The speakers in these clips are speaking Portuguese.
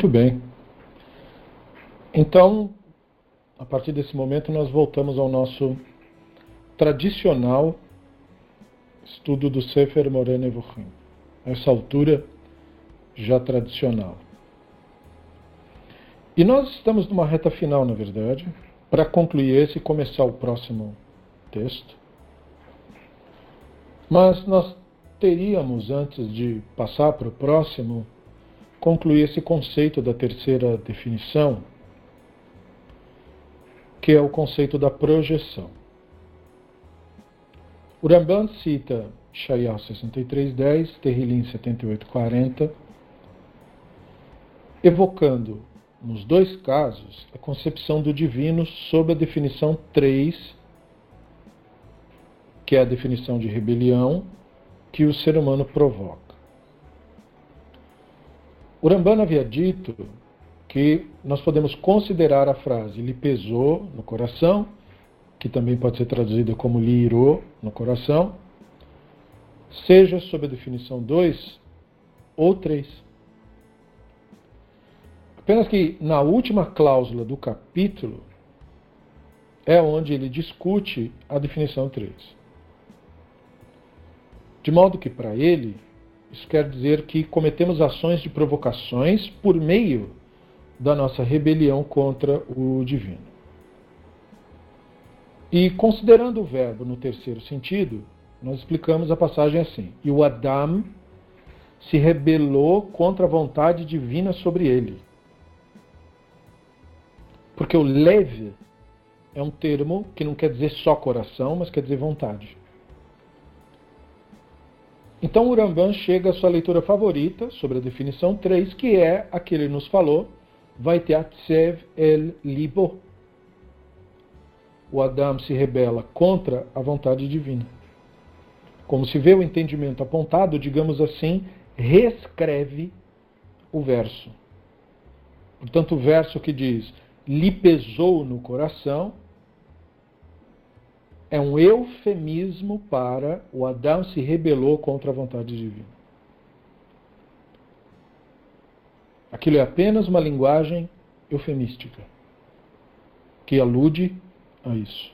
Muito bem. Então, a partir desse momento, nós voltamos ao nosso tradicional estudo do Sefer Moreno Evohim. Essa altura já tradicional. E nós estamos numa reta final, na verdade, para concluir esse e começar o próximo texto. Mas nós teríamos, antes de passar para o próximo, concluir esse conceito da terceira definição, que é o conceito da projeção. O Ramban cita Shayah 63.10, Terrilim 78.40, evocando, nos dois casos, a concepção do divino sob a definição 3, que é a definição de rebelião que o ser humano provoca. O Rambana havia dito que nós podemos considerar a frase lhe pesou no coração, que também pode ser traduzida como lhe irou no coração, seja sob a definição 2 ou 3. Apenas que na última cláusula do capítulo é onde ele discute a definição 3. De modo que, para ele, isso quer dizer que cometemos ações de provocações por meio da nossa rebelião contra o divino. E considerando o verbo no terceiro sentido, nós explicamos a passagem assim: E o Adam se rebelou contra a vontade divina sobre ele. Porque o leve é um termo que não quer dizer só coração, mas quer dizer vontade. Então o chega à sua leitura favorita sobre a definição 3, que é a que ele nos falou, vai ter Atsev el Libo. O Adam se rebela contra a vontade divina. Como se vê o entendimento apontado, digamos assim, reescreve o verso. Portanto, o verso que diz lhe pesou no coração é um eufemismo para o Adão se rebelou contra a vontade divina. Aquilo é apenas uma linguagem eufemística que alude a isso.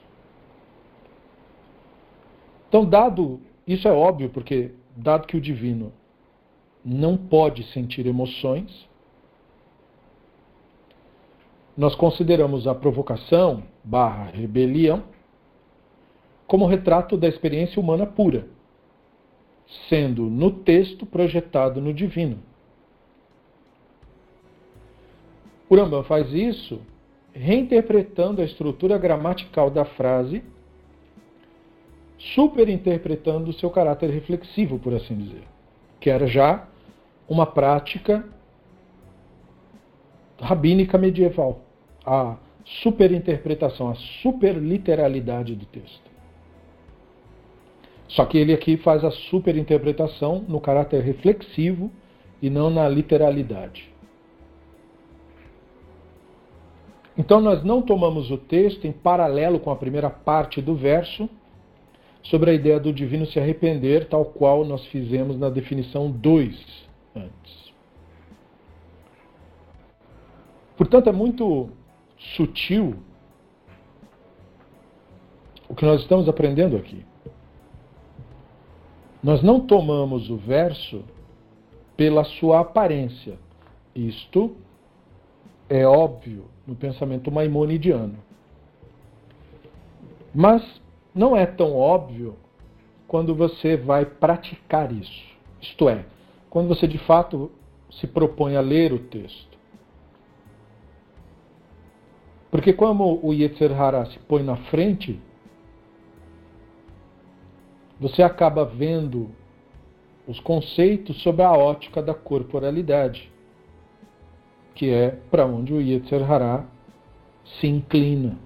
Então, dado, isso é óbvio, porque dado que o divino não pode sentir emoções, nós consideramos a provocação barra rebelião como retrato da experiência humana pura, sendo no texto projetado no divino. O Rambam faz isso reinterpretando a estrutura gramatical da frase, superinterpretando o seu caráter reflexivo, por assim dizer, que era já uma prática rabínica medieval, a superinterpretação, a superliteralidade do texto. Só que ele aqui faz a superinterpretação no caráter reflexivo e não na literalidade. Então nós não tomamos o texto em paralelo com a primeira parte do verso sobre a ideia do divino se arrepender, tal qual nós fizemos na definição 2 antes. Portanto, é muito sutil o que nós estamos aprendendo aqui. Nós não tomamos o verso pela sua aparência. Isto é óbvio no pensamento maimonidiano. Mas não é tão óbvio quando você vai praticar isso. Isto é, quando você de fato se propõe a ler o texto. Porque como o Yetzer Hara se põe na frente, você acaba vendo os conceitos sob a ótica da corporalidade, que é para onde o Yetzer Hará se inclina.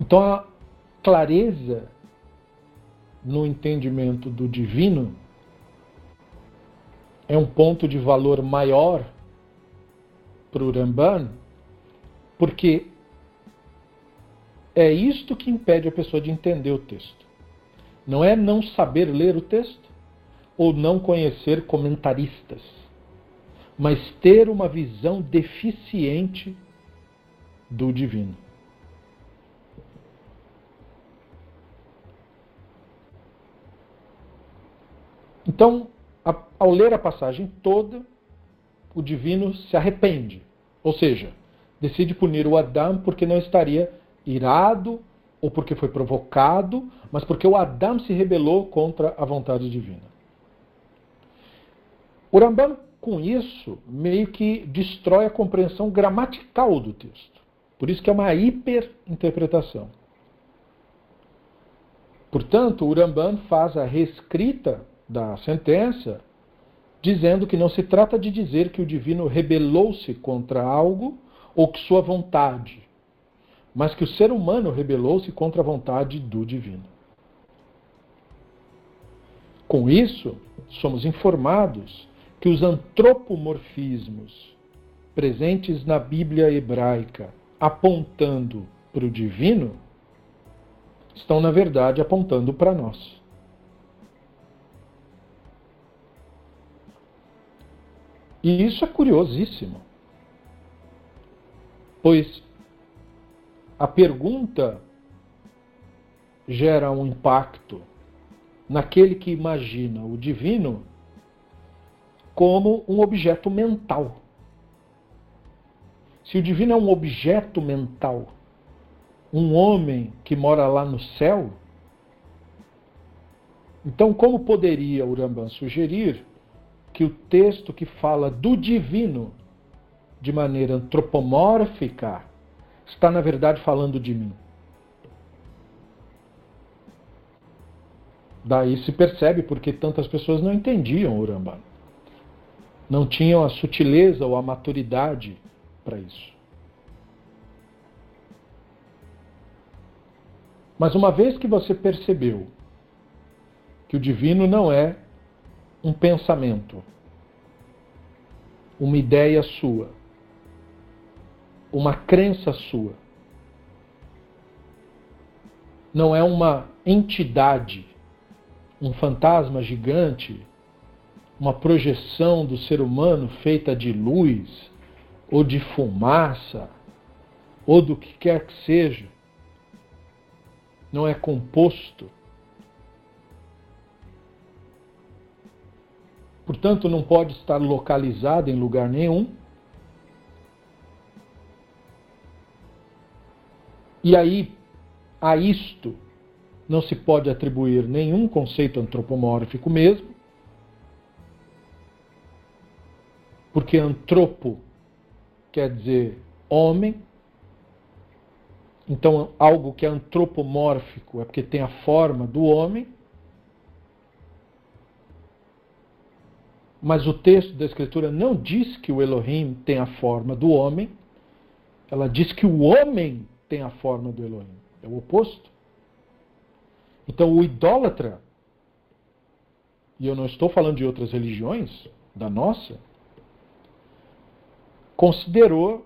Então a clareza no entendimento do divino é um ponto de valor maior para o Ramban, porque é isto que impede a pessoa de entender o texto. Não é não saber ler o texto ou não conhecer comentaristas, mas ter uma visão deficiente do divino. Então, ao ler a passagem toda, o divino se arrepende, ou seja, decide punir o Adão porque não estaria irado ou porque foi provocado, mas porque o Adão se rebelou contra a vontade divina. O Rambam, com isso, meio que destrói a compreensão gramatical do texto. Por isso que é uma hiperinterpretação. Portanto, o Rambam faz a reescrita da sentença dizendo que não se trata de dizer que o divino rebelou-se contra algo ou que sua vontade, mas que o ser humano rebelou-se contra a vontade do divino. Com isso, somos informados que os antropomorfismos presentes na Bíblia hebraica apontando para o divino estão, na verdade, apontando para nós. E isso é curiosíssimo. Pois a pergunta gera um impacto naquele que imagina o divino como um objeto mental. Se o divino é um objeto mental, um homem que mora lá no céu, então como poderia o Rambam sugerir que o texto que fala do divino de maneira antropomórfica está, na verdade, falando de mim. Daí se percebe porque tantas pessoas não entendiam o Rambam. Não tinham a sutileza ou a maturidade para isso. Mas uma vez que você percebeu que o divino não é um pensamento, uma ideia sua, uma crença sua. Não é uma entidade, um fantasma gigante, uma projeção do ser humano feita de luz, ou de fumaça, ou do que quer que seja. Não é composto. Portanto, não pode estar localizado em lugar nenhum E aí, a isto não se pode atribuir nenhum conceito antropomórfico mesmo, porque antropo quer dizer homem, então algo que é antropomórfico é porque tem a forma do homem. Mas o texto da Escritura não diz que o Elohim tem a forma do homem, ela diz que o homem tem a forma do Elohim. É o oposto. Então, o idólatra, e eu não estou falando de outras religiões, da nossa, considerou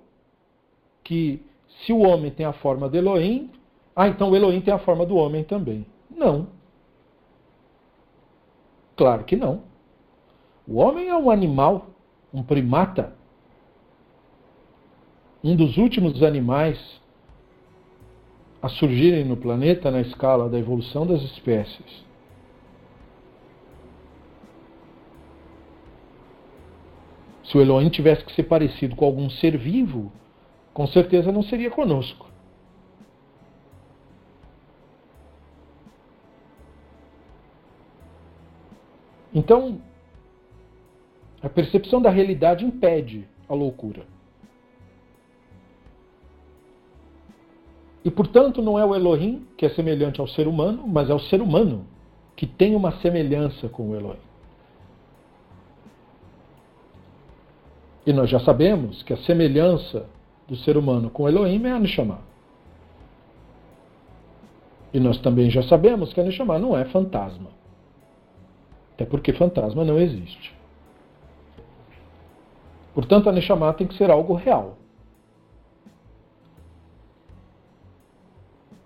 que se o homem tem a forma do Elohim, ah, então o Elohim tem a forma do homem também. Não. Claro que não. O homem é um animal, um primata, um dos últimos animais a surgirem no planeta na escala da evolução das espécies. Se o Elohim tivesse que ser parecido com algum ser vivo, com certeza não seria conosco. Então, a percepção da realidade impede a loucura. E, portanto, não é o Elohim que é semelhante ao ser humano, mas é o ser humano que tem uma semelhança com o Elohim. E nós já sabemos que a semelhança do ser humano com o Elohim é a Neshama. E nós também já sabemos que a Neshama não é fantasma. Até porque fantasma não existe. Portanto, a Neshama tem que ser algo real.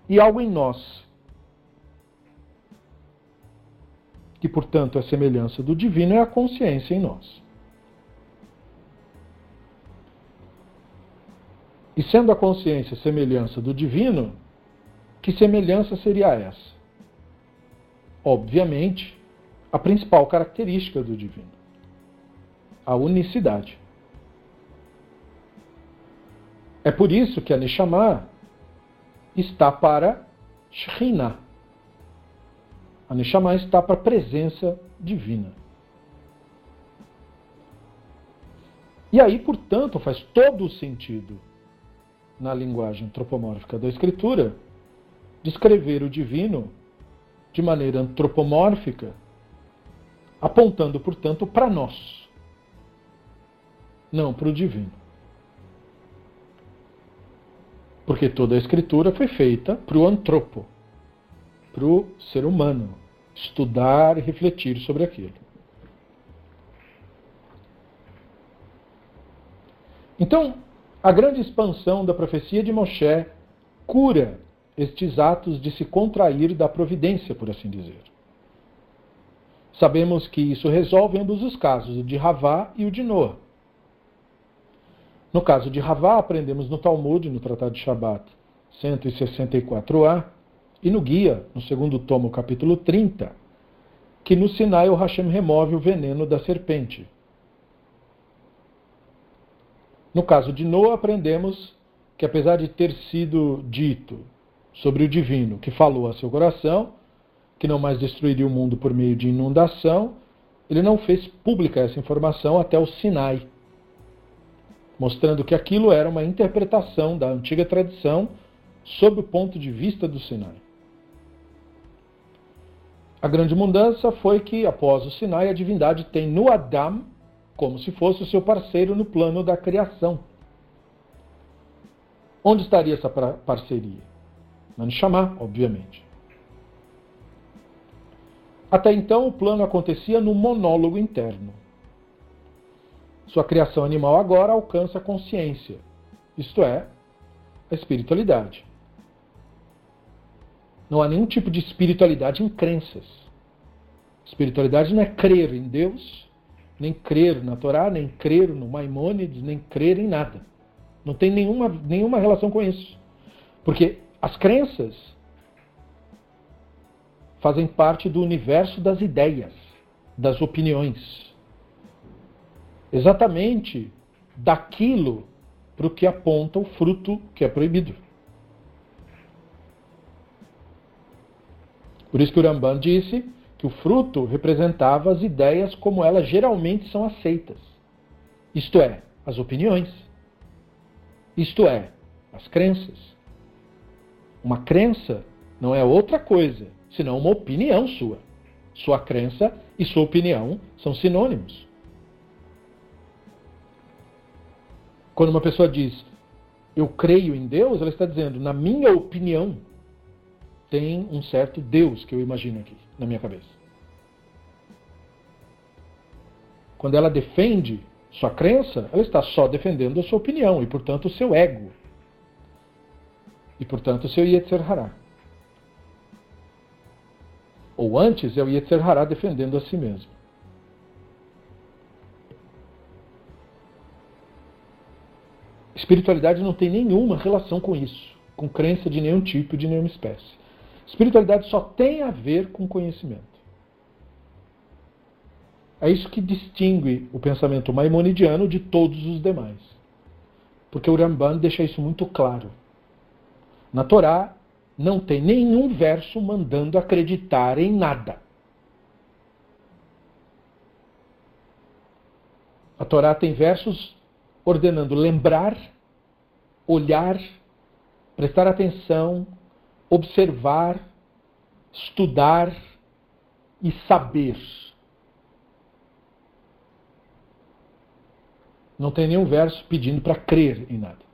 e algo em nós que, portanto, é semelhança do divino, é a consciência em nós. E sendo a consciência semelhança do divino, que semelhança seria essa? Obviamente, a principal característica do divino, a unicidade. É por isso que a Neshama está para Shekhinah. A Neshama está para a presença divina. E aí, portanto, faz todo o sentido na linguagem antropomórfica da Escritura descrever o divino de maneira antropomórfica, apontando, portanto, para nós, não para o divino. Porque toda a Escritura foi feita para o antropo, para o ser humano, estudar e refletir sobre aquilo. Então, a grande expansão da profecia de Moshe cura estes atos de se contrair da providência, por assim dizer. Sabemos que isso resolve ambos os casos, o de Ravá e o de Noah. No caso de Ravá, aprendemos no Talmud, no Tratado de Shabat 164a, e no Guia, no segundo tomo, capítulo 30, que no Sinai o Hashem remove o veneno da serpente. No caso de Noah, aprendemos que apesar de ter sido dito sobre o divino, que falou a seu coração, que não mais destruiria o mundo por meio de inundação, ele não fez pública essa informação até o Sinai, mostrando que aquilo era uma interpretação da antiga tradição sob o ponto de vista do Sinai. A grande mudança foi que, após o Sinai, a divindade tem no Adam como se fosse o seu parceiro no plano da criação. Onde estaria essa parceria? Na Neshama, obviamente. Até então, o plano acontecia no monólogo interno. Sua criação animal agora alcança a consciência, isto é, a espiritualidade. Não há nenhum tipo de espiritualidade em crenças. Espiritualidade não é crer em Deus, nem crer na Torá, nem crer no Maimônides, nem crer em nada. Não tem nenhuma, nenhuma relação com isso. Porque as crenças fazem parte do universo das ideias, das opiniões exatamente daquilo para o que aponta o fruto que é proibido. Por isso que o Ramban disse que o fruto representava as ideias como elas geralmente são aceitas. Isto é, as opiniões. Isto é, as crenças. Uma crença não é outra coisa senão uma opinião sua. Sua crença e sua opinião são sinônimos. Quando uma pessoa diz eu creio em Deus, ela está dizendo, na minha opinião, tem um certo Deus que eu imagino aqui, na minha cabeça. Quando ela defende sua crença, ela está só defendendo a sua opinião e, portanto, o seu ego. E, portanto, o seu Yetzer Hará. Ou antes é o Yetzer Hará defendendo a si mesmo. Espiritualidade não tem nenhuma relação com isso, com crença de nenhum tipo, de nenhuma espécie. Espiritualidade só tem a ver com conhecimento. É isso que distingue o pensamento maimonidiano de todos os demais. Porque o Ramban deixa isso muito claro. Na Torá não tem nenhum verso mandando acreditar em nada. A Torá tem versos ordenando lembrar, olhar, prestar atenção, observar, estudar e saber. Não tem nenhum verso pedindo para crer em nada.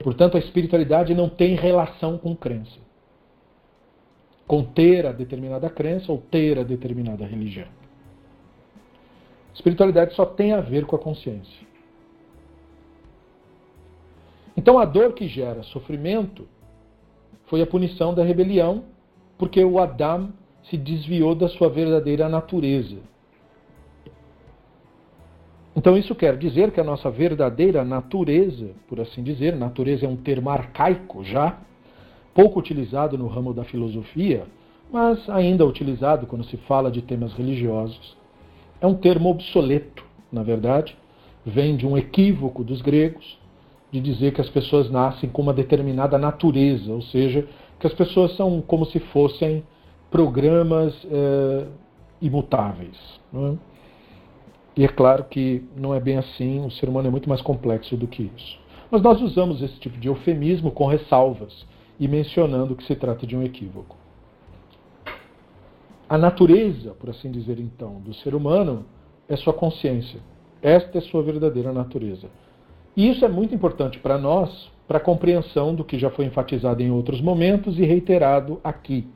Portanto, a espiritualidade não tem relação com crença. Com ter a determinada crença ou ter a determinada religião. Espiritualidade só tem a ver com a consciência. Então a dor que gera sofrimento foi a punição da rebelião, porque o Adam se desviou da sua verdadeira natureza. Então isso quer dizer que a nossa verdadeira natureza, por assim dizer, natureza é um termo arcaico já, pouco utilizado no ramo da filosofia, mas ainda utilizado quando se fala de temas religiosos. É um termo obsoleto, na verdade, vem de um equívoco dos gregos de dizer que as pessoas nascem com uma determinada natureza, ou seja, que as pessoas são como se fossem programas é, imutáveis. É? E é claro que não é bem assim, o ser humano é muito mais complexo do que isso. Mas nós usamos esse tipo de eufemismo com ressalvas e mencionando que se trata de um equívoco. A natureza, por assim dizer então, do ser humano é sua consciência. Esta é sua verdadeira natureza. E isso é muito importante para nós, para a compreensão do que já foi enfatizado em outros momentos e reiterado aqui.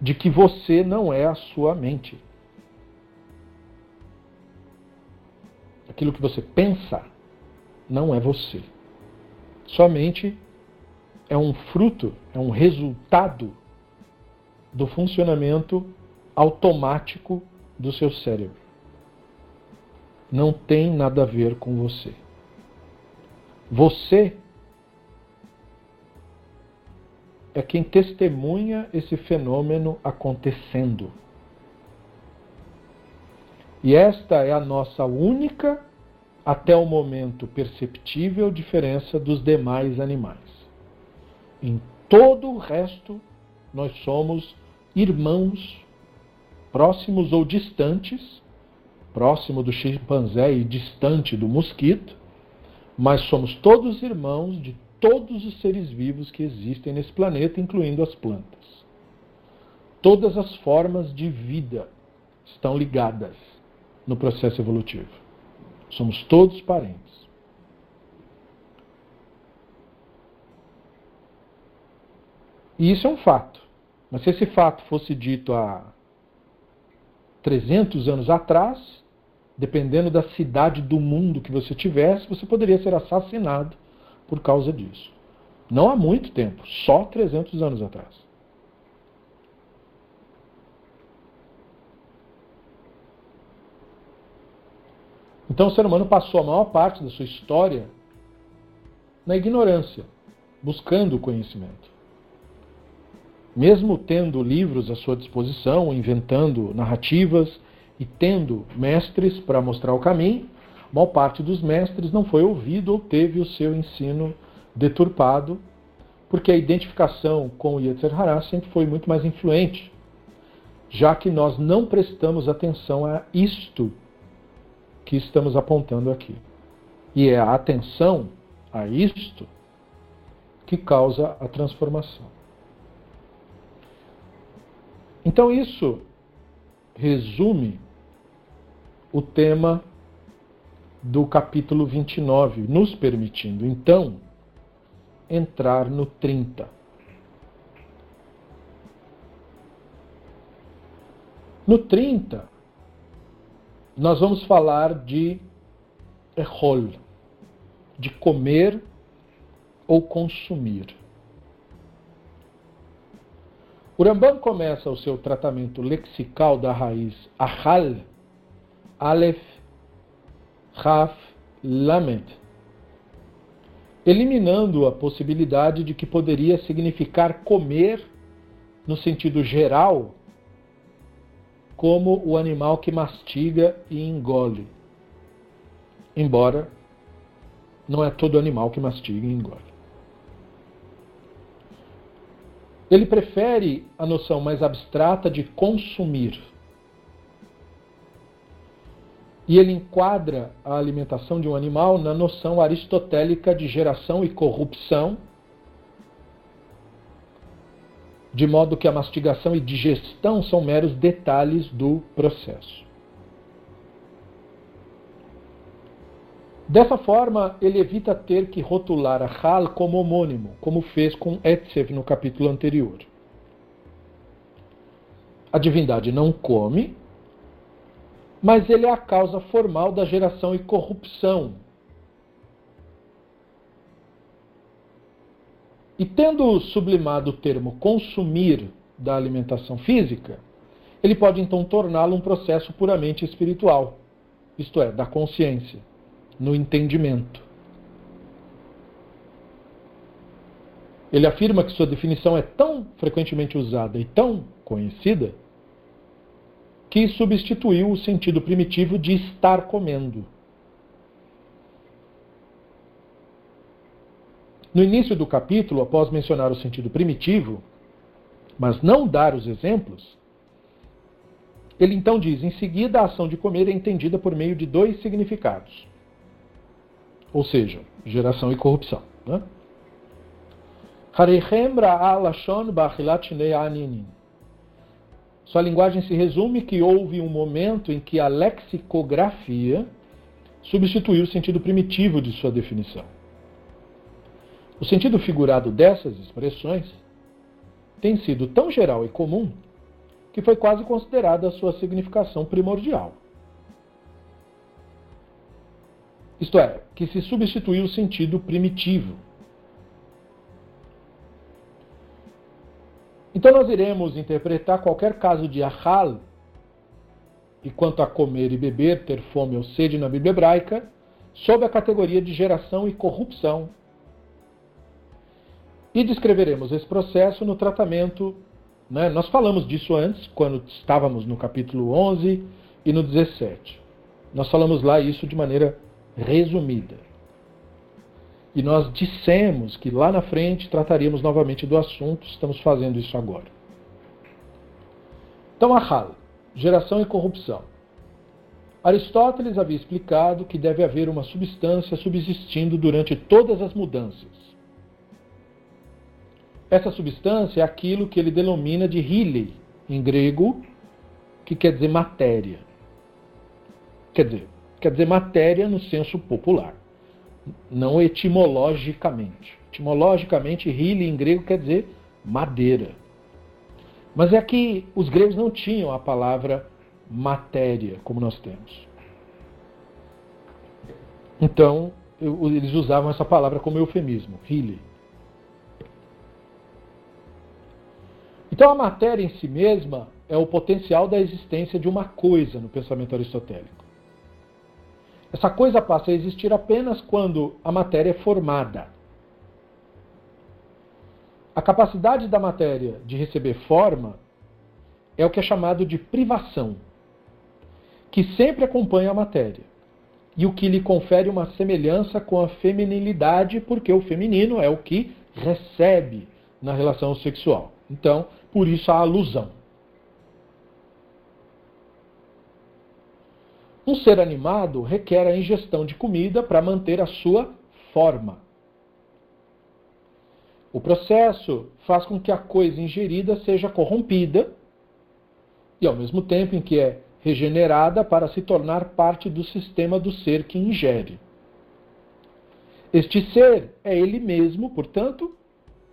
De que você não é a sua mente. Aquilo que você pensa não é você. Somente é um fruto, é um resultado do funcionamento automático do seu cérebro. Não tem nada a ver com você. Você é quem testemunha esse fenômeno acontecendo. E esta é a nossa única até o momento perceptível diferença dos demais animais. Em todo o resto, nós somos irmãos, próximos ou distantes, próximo do chimpanzé e distante do mosquito, mas somos todos irmãos de todos os seres vivos que existem nesse planeta, incluindo as plantas. Todas as formas de vida estão ligadas no processo evolutivo. Somos todos parentes. E isso é um fato. Mas se esse fato fosse dito há 300 anos atrás, dependendo da cidade do mundo que você tivesse, você poderia ser assassinado por causa disso. Não há muito tempo, só 300 anos atrás. Então o ser humano passou a maior parte da sua história na ignorância, buscando o conhecimento. Mesmo tendo livros à sua disposição, inventando narrativas e tendo mestres para mostrar o caminho, maior parte dos mestres não foi ouvido ou teve o seu ensino deturpado, porque a identificação com o Yetzer Hará sempre foi muito mais influente, já que nós não prestamos atenção a isto que estamos apontando aqui. E é a atenção a isto que causa a transformação. Então, isso resume o tema do capítulo 29, nos permitindo, então, entrar no 30. No 30, nós vamos falar de errol, de comer ou consumir. O Rambam começa o seu tratamento lexical da raiz ahal, alef, raf, lamed, eliminando a possibilidade de que poderia significar comer no sentido geral como o animal que mastiga e engole. Embora não é todo animal que mastiga e engole. Ele prefere a noção mais abstrata de consumir. E ele enquadra a alimentação de um animal na noção aristotélica de geração e corrupção de modo que a mastigação e digestão são meros detalhes do processo. Dessa forma, ele evita ter que rotular a Hal como homônimo, como fez com Etzev no capítulo anterior. A divindade não come, mas ele é a causa formal da geração e corrupção E tendo sublimado o termo consumir da alimentação física, ele pode então torná-lo um processo puramente espiritual, isto é, da consciência, no entendimento. Ele afirma que sua definição é tão frequentemente usada e tão conhecida que substituiu o sentido primitivo de estar comendo. No início do capítulo, após mencionar o sentido primitivo, mas não dar os exemplos, ele então diz: em seguida, a ação de comer é entendida por meio de dois significados, ou seja, geração e corrupção. Né? Sua linguagem se resume que houve um momento em que a lexicografia substituiu o sentido primitivo de sua definição. O sentido figurado dessas expressões tem sido tão geral e comum que foi quase considerada a sua significação primordial. Isto é, que se substituiu o sentido primitivo. Então nós iremos interpretar qualquer caso de ahal, e quanto a comer e beber, ter fome ou sede na Bíblia hebraica, sob a categoria de geração e corrupção e descreveremos esse processo no tratamento. Né? Nós falamos disso antes, quando estávamos no capítulo 11 e no 17. Nós falamos lá isso de maneira resumida. E nós dissemos que lá na frente trataríamos novamente do assunto, estamos fazendo isso agora. Então, Ahal, geração e corrupção. Aristóteles havia explicado que deve haver uma substância subsistindo durante todas as mudanças essa substância é aquilo que ele denomina de hile, em grego, que quer dizer matéria. Quer dizer, quer dizer matéria no senso popular, não etimologicamente. Etimologicamente, hile em grego quer dizer madeira. Mas é que os gregos não tinham a palavra matéria como nós temos. Então, eles usavam essa palavra como eufemismo, hile. Então a matéria em si mesma é o potencial da existência de uma coisa no pensamento aristotélico. Essa coisa passa a existir apenas quando a matéria é formada. A capacidade da matéria de receber forma é o que é chamado de privação, que sempre acompanha a matéria, e o que lhe confere uma semelhança com a feminilidade, porque o feminino é o que recebe na relação sexual. Então, por isso a alusão. Um ser animado requer a ingestão de comida para manter a sua forma. O processo faz com que a coisa ingerida seja corrompida e, ao mesmo tempo em que é regenerada para se tornar parte do sistema do ser que ingere. Este ser é ele mesmo, portanto,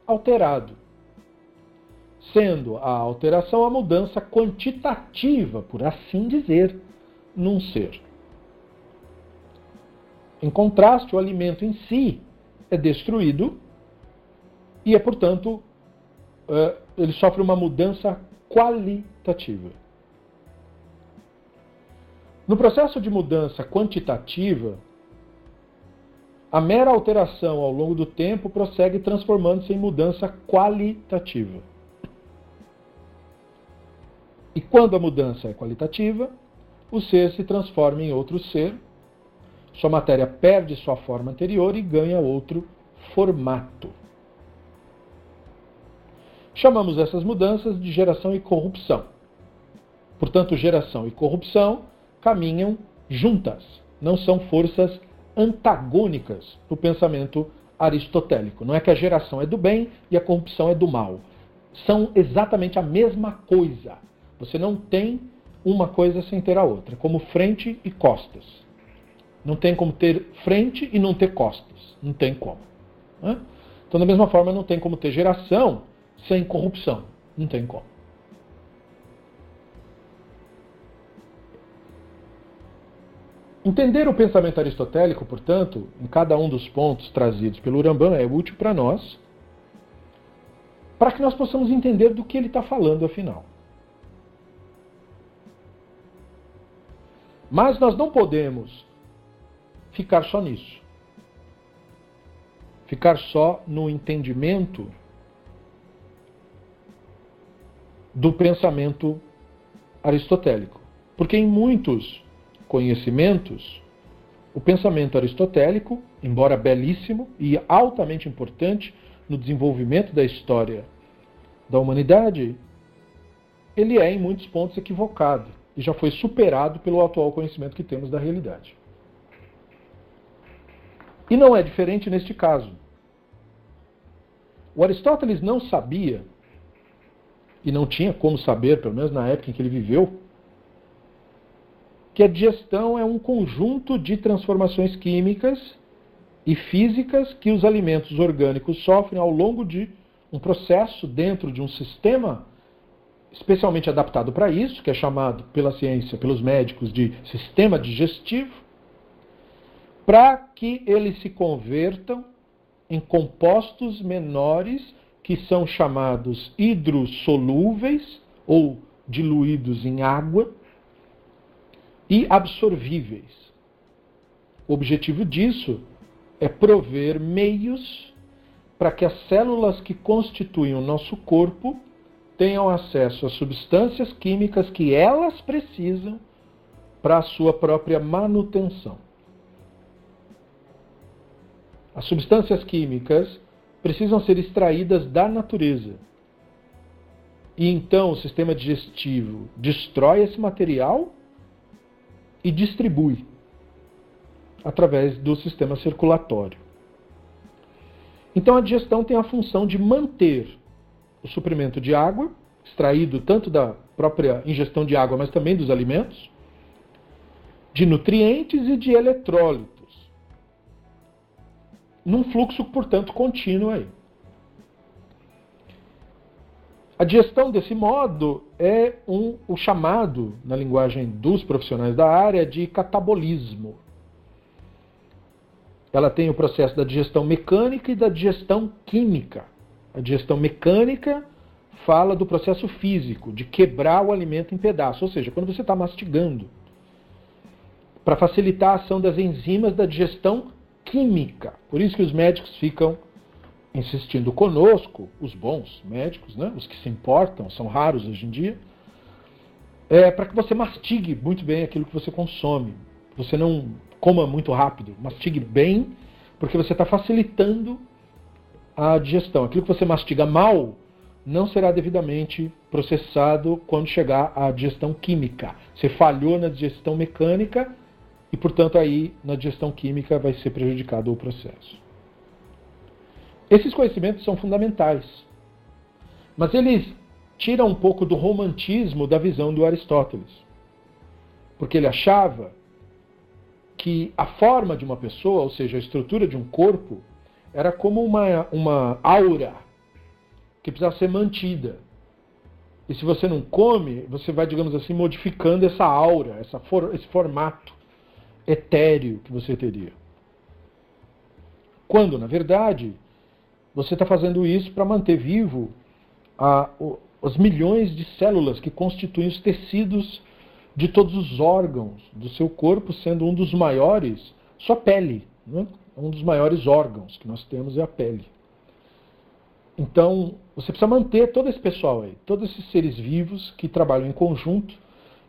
alterado sendo a alteração a mudança quantitativa, por assim dizer, num ser. Em contraste, o alimento em si é destruído e é, portanto, é, ele sofre uma mudança qualitativa. No processo de mudança quantitativa, a mera alteração ao longo do tempo prossegue transformando-se em mudança qualitativa. E quando a mudança é qualitativa, o ser se transforma em outro ser, sua matéria perde sua forma anterior e ganha outro formato. Chamamos essas mudanças de geração e corrupção. Portanto, geração e corrupção caminham juntas, não são forças antagônicas no pensamento aristotélico. Não é que a geração é do bem e a corrupção é do mal. São exatamente a mesma coisa. Você não tem uma coisa sem ter a outra, como frente e costas. Não tem como ter frente e não ter costas. Não tem como. Né? Então, da mesma forma, não tem como ter geração sem corrupção. Não tem como. Entender o pensamento aristotélico, portanto, em cada um dos pontos trazidos pelo Urambam é útil para nós, para que nós possamos entender do que ele está falando afinal. Mas nós não podemos ficar só nisso. Ficar só no entendimento do pensamento aristotélico. Porque em muitos conhecimentos, o pensamento aristotélico, embora belíssimo e altamente importante no desenvolvimento da história da humanidade, ele é em muitos pontos equivocado já foi superado pelo atual conhecimento que temos da realidade. E não é diferente neste caso. O Aristóteles não sabia, e não tinha como saber, pelo menos na época em que ele viveu, que a digestão é um conjunto de transformações químicas e físicas que os alimentos orgânicos sofrem ao longo de um processo dentro de um sistema especialmente adaptado para isso, que é chamado pela ciência, pelos médicos, de sistema digestivo, para que eles se convertam em compostos menores que são chamados hidrossolúveis ou diluídos em água e absorvíveis. O objetivo disso é prover meios para que as células que constituem o nosso corpo tenham acesso a substâncias químicas que elas precisam para a sua própria manutenção. As substâncias químicas precisam ser extraídas da natureza. E então o sistema digestivo destrói esse material e distribui através do sistema circulatório. Então a digestão tem a função de manter o suprimento de água, extraído tanto da própria ingestão de água, mas também dos alimentos, de nutrientes e de eletrólitos, num fluxo, portanto, contínuo aí. A digestão, desse modo, é um, o chamado, na linguagem dos profissionais da área, de catabolismo. Ela tem o processo da digestão mecânica e da digestão química. A digestão mecânica fala do processo físico, de quebrar o alimento em pedaços, ou seja, quando você está mastigando, para facilitar a ação das enzimas da digestão química. Por isso que os médicos ficam insistindo conosco, os bons médicos, né, os que se importam, são raros hoje em dia, é, para que você mastigue muito bem aquilo que você consome. Você não coma muito rápido, mastigue bem, porque você está facilitando a digestão. Aquilo que você mastiga mal não será devidamente processado quando chegar à digestão química. Você falhou na digestão mecânica e, portanto, aí na digestão química vai ser prejudicado o processo. Esses conhecimentos são fundamentais, mas eles tiram um pouco do romantismo da visão do Aristóteles, porque ele achava que a forma de uma pessoa, ou seja, a estrutura de um corpo, era como uma, uma aura que precisava ser mantida. E se você não come, você vai, digamos assim, modificando essa aura, essa for, esse formato etéreo que você teria. Quando, na verdade, você está fazendo isso para manter vivo a, os milhões de células que constituem os tecidos de todos os órgãos do seu corpo, sendo um dos maiores sua pele. Né? Um dos maiores órgãos que nós temos é a pele. Então, você precisa manter todo esse pessoal aí, todos esses seres vivos que trabalham em conjunto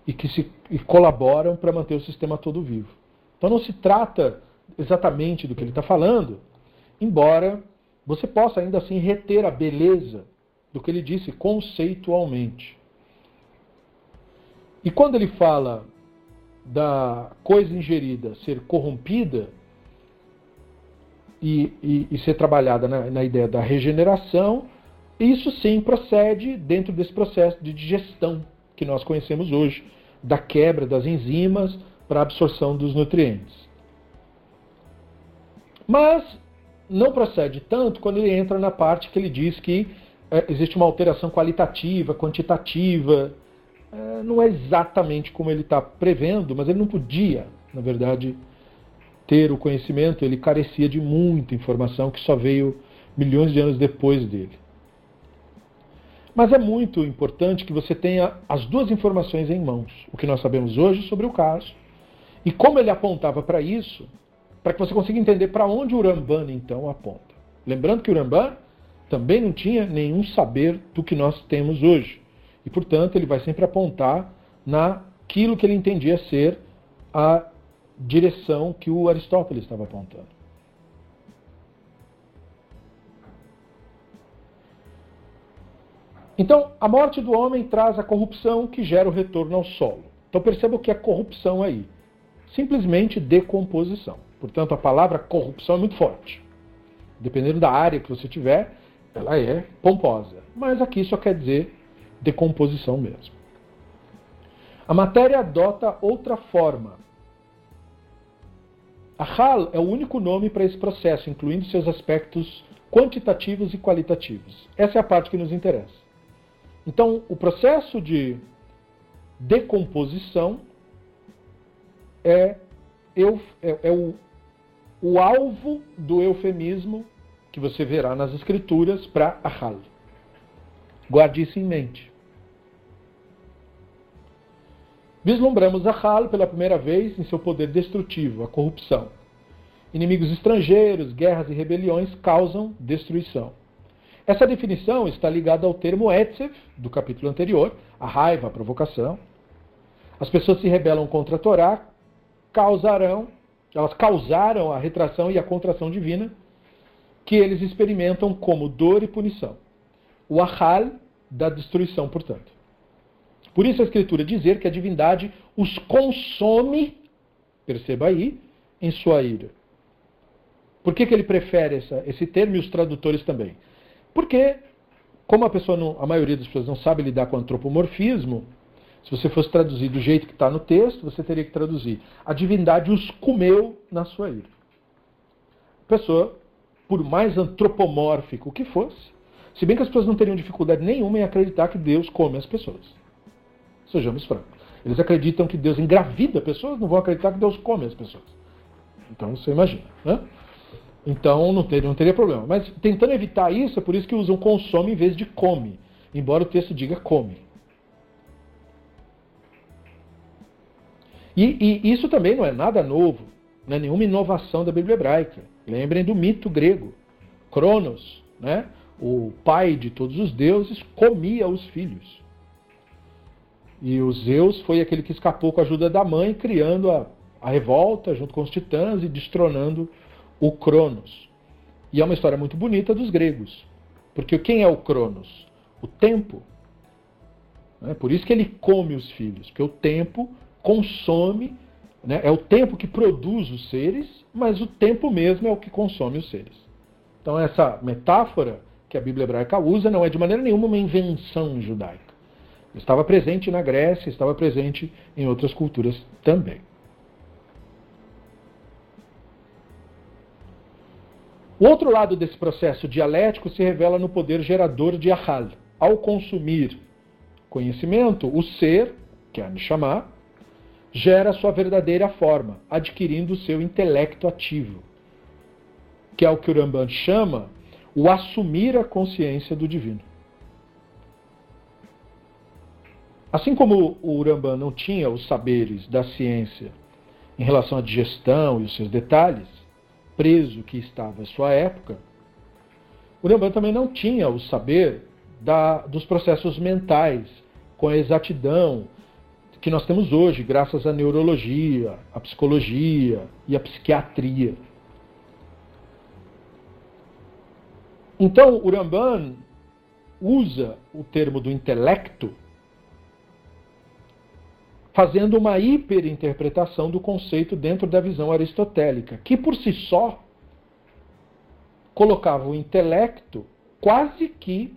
e que se, e colaboram para manter o sistema todo vivo. Então, não se trata exatamente do que ele está falando, embora você possa ainda assim reter a beleza do que ele disse conceitualmente. E quando ele fala da coisa ingerida ser corrompida, e, e, e ser trabalhada na, na ideia da regeneração, isso sim procede dentro desse processo de digestão que nós conhecemos hoje, da quebra das enzimas para a absorção dos nutrientes. Mas não procede tanto quando ele entra na parte que ele diz que é, existe uma alteração qualitativa, quantitativa. É, não é exatamente como ele está prevendo, mas ele não podia, na verdade, ter o conhecimento, ele carecia de muita informação que só veio milhões de anos depois dele. Mas é muito importante que você tenha as duas informações em mãos: o que nós sabemos hoje sobre o caso E como ele apontava para isso, para que você consiga entender para onde o Ramban então aponta. Lembrando que o Ramban também não tinha nenhum saber do que nós temos hoje. E, portanto, ele vai sempre apontar naquilo que ele entendia ser a direção que o Aristóteles estava apontando. Então, a morte do homem traz a corrupção que gera o retorno ao solo. Então, perceba o que é corrupção aí. Simplesmente decomposição. Portanto, a palavra corrupção é muito forte. Dependendo da área que você tiver, ela é pomposa. Mas aqui só quer dizer decomposição mesmo. A matéria adota outra forma. A HAL é o único nome para esse processo, incluindo seus aspectos quantitativos e qualitativos. Essa é a parte que nos interessa. Então, o processo de decomposição é, é, é o, o alvo do eufemismo que você verá nas escrituras para Ahal. Guarde isso em mente. Vislumbramos Ahal pela primeira vez em seu poder destrutivo, a corrupção. Inimigos estrangeiros, guerras e rebeliões causam destruição. Essa definição está ligada ao termo Etzev, do capítulo anterior, a raiva, a provocação. As pessoas se rebelam contra a Torá, causarão, elas causaram a retração e a contração divina, que eles experimentam como dor e punição. O ahal da destruição, portanto. Por isso a Escritura dizer que a divindade os consome, perceba aí, em sua ira. Por que, que ele prefere essa, esse termo e os tradutores também? Porque, como a, pessoa não, a maioria das pessoas não sabe lidar com antropomorfismo, se você fosse traduzir do jeito que está no texto, você teria que traduzir: a divindade os comeu na sua ira. A pessoa, por mais antropomórfico que fosse, se bem que as pessoas não teriam dificuldade nenhuma em acreditar que Deus come as pessoas. Sejamos francos. Eles acreditam que Deus engravida pessoas, não vão acreditar que Deus come as pessoas. Então você imagina. Né? Então não teria, não teria problema. Mas tentando evitar isso, é por isso que usam consome em vez de come. Embora o texto diga come. E, e isso também não é nada novo, não é nenhuma inovação da Bíblia hebraica. Lembrem do mito grego. Cronos, né? o pai de todos os deuses, comia os filhos. E o Zeus foi aquele que escapou com a ajuda da mãe, criando a, a revolta junto com os titãs e destronando o Cronos. E é uma história muito bonita dos gregos. Porque quem é o Cronos? O tempo. É por isso que ele come os filhos, porque o tempo consome, né? é o tempo que produz os seres, mas o tempo mesmo é o que consome os seres. Então essa metáfora que a Bíblia hebraica usa não é de maneira nenhuma uma invenção judaica. Estava presente na Grécia, estava presente em outras culturas também. O outro lado desse processo dialético se revela no poder gerador de Ahal. Ao consumir conhecimento, o ser, que é a Neshama, gera sua verdadeira forma, adquirindo seu intelecto ativo, que é o que o Ramban chama o assumir a consciência do divino. Assim como o Ramban não tinha os saberes da ciência em relação à digestão e os seus detalhes, preso que estava à sua época, o Rembrandt também não tinha o saber da, dos processos mentais com a exatidão que nós temos hoje, graças à neurologia, à psicologia e à psiquiatria. Então, o Ramban usa o termo do intelecto fazendo uma hiperinterpretação do conceito dentro da visão aristotélica, que por si só colocava o intelecto quase que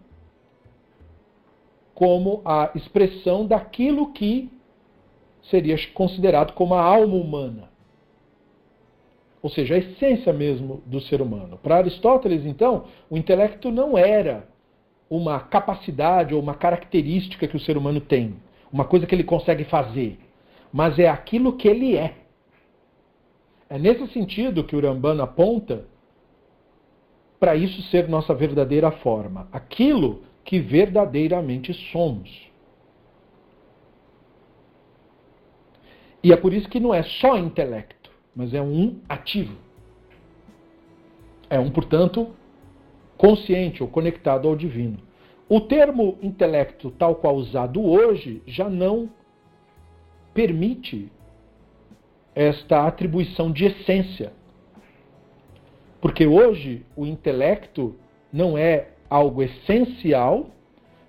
como a expressão daquilo que seria considerado como a alma humana. Ou seja, a essência mesmo do ser humano. Para Aristóteles, então, o intelecto não era uma capacidade ou uma característica que o ser humano tem uma coisa que ele consegue fazer, mas é aquilo que ele é. É nesse sentido que o Rambana aponta para isso ser nossa verdadeira forma, aquilo que verdadeiramente somos. E é por isso que não é só intelecto, mas é um ativo. É um, portanto, consciente ou conectado ao divino. O termo intelecto, tal qual usado hoje, já não permite esta atribuição de essência. Porque hoje o intelecto não é algo essencial,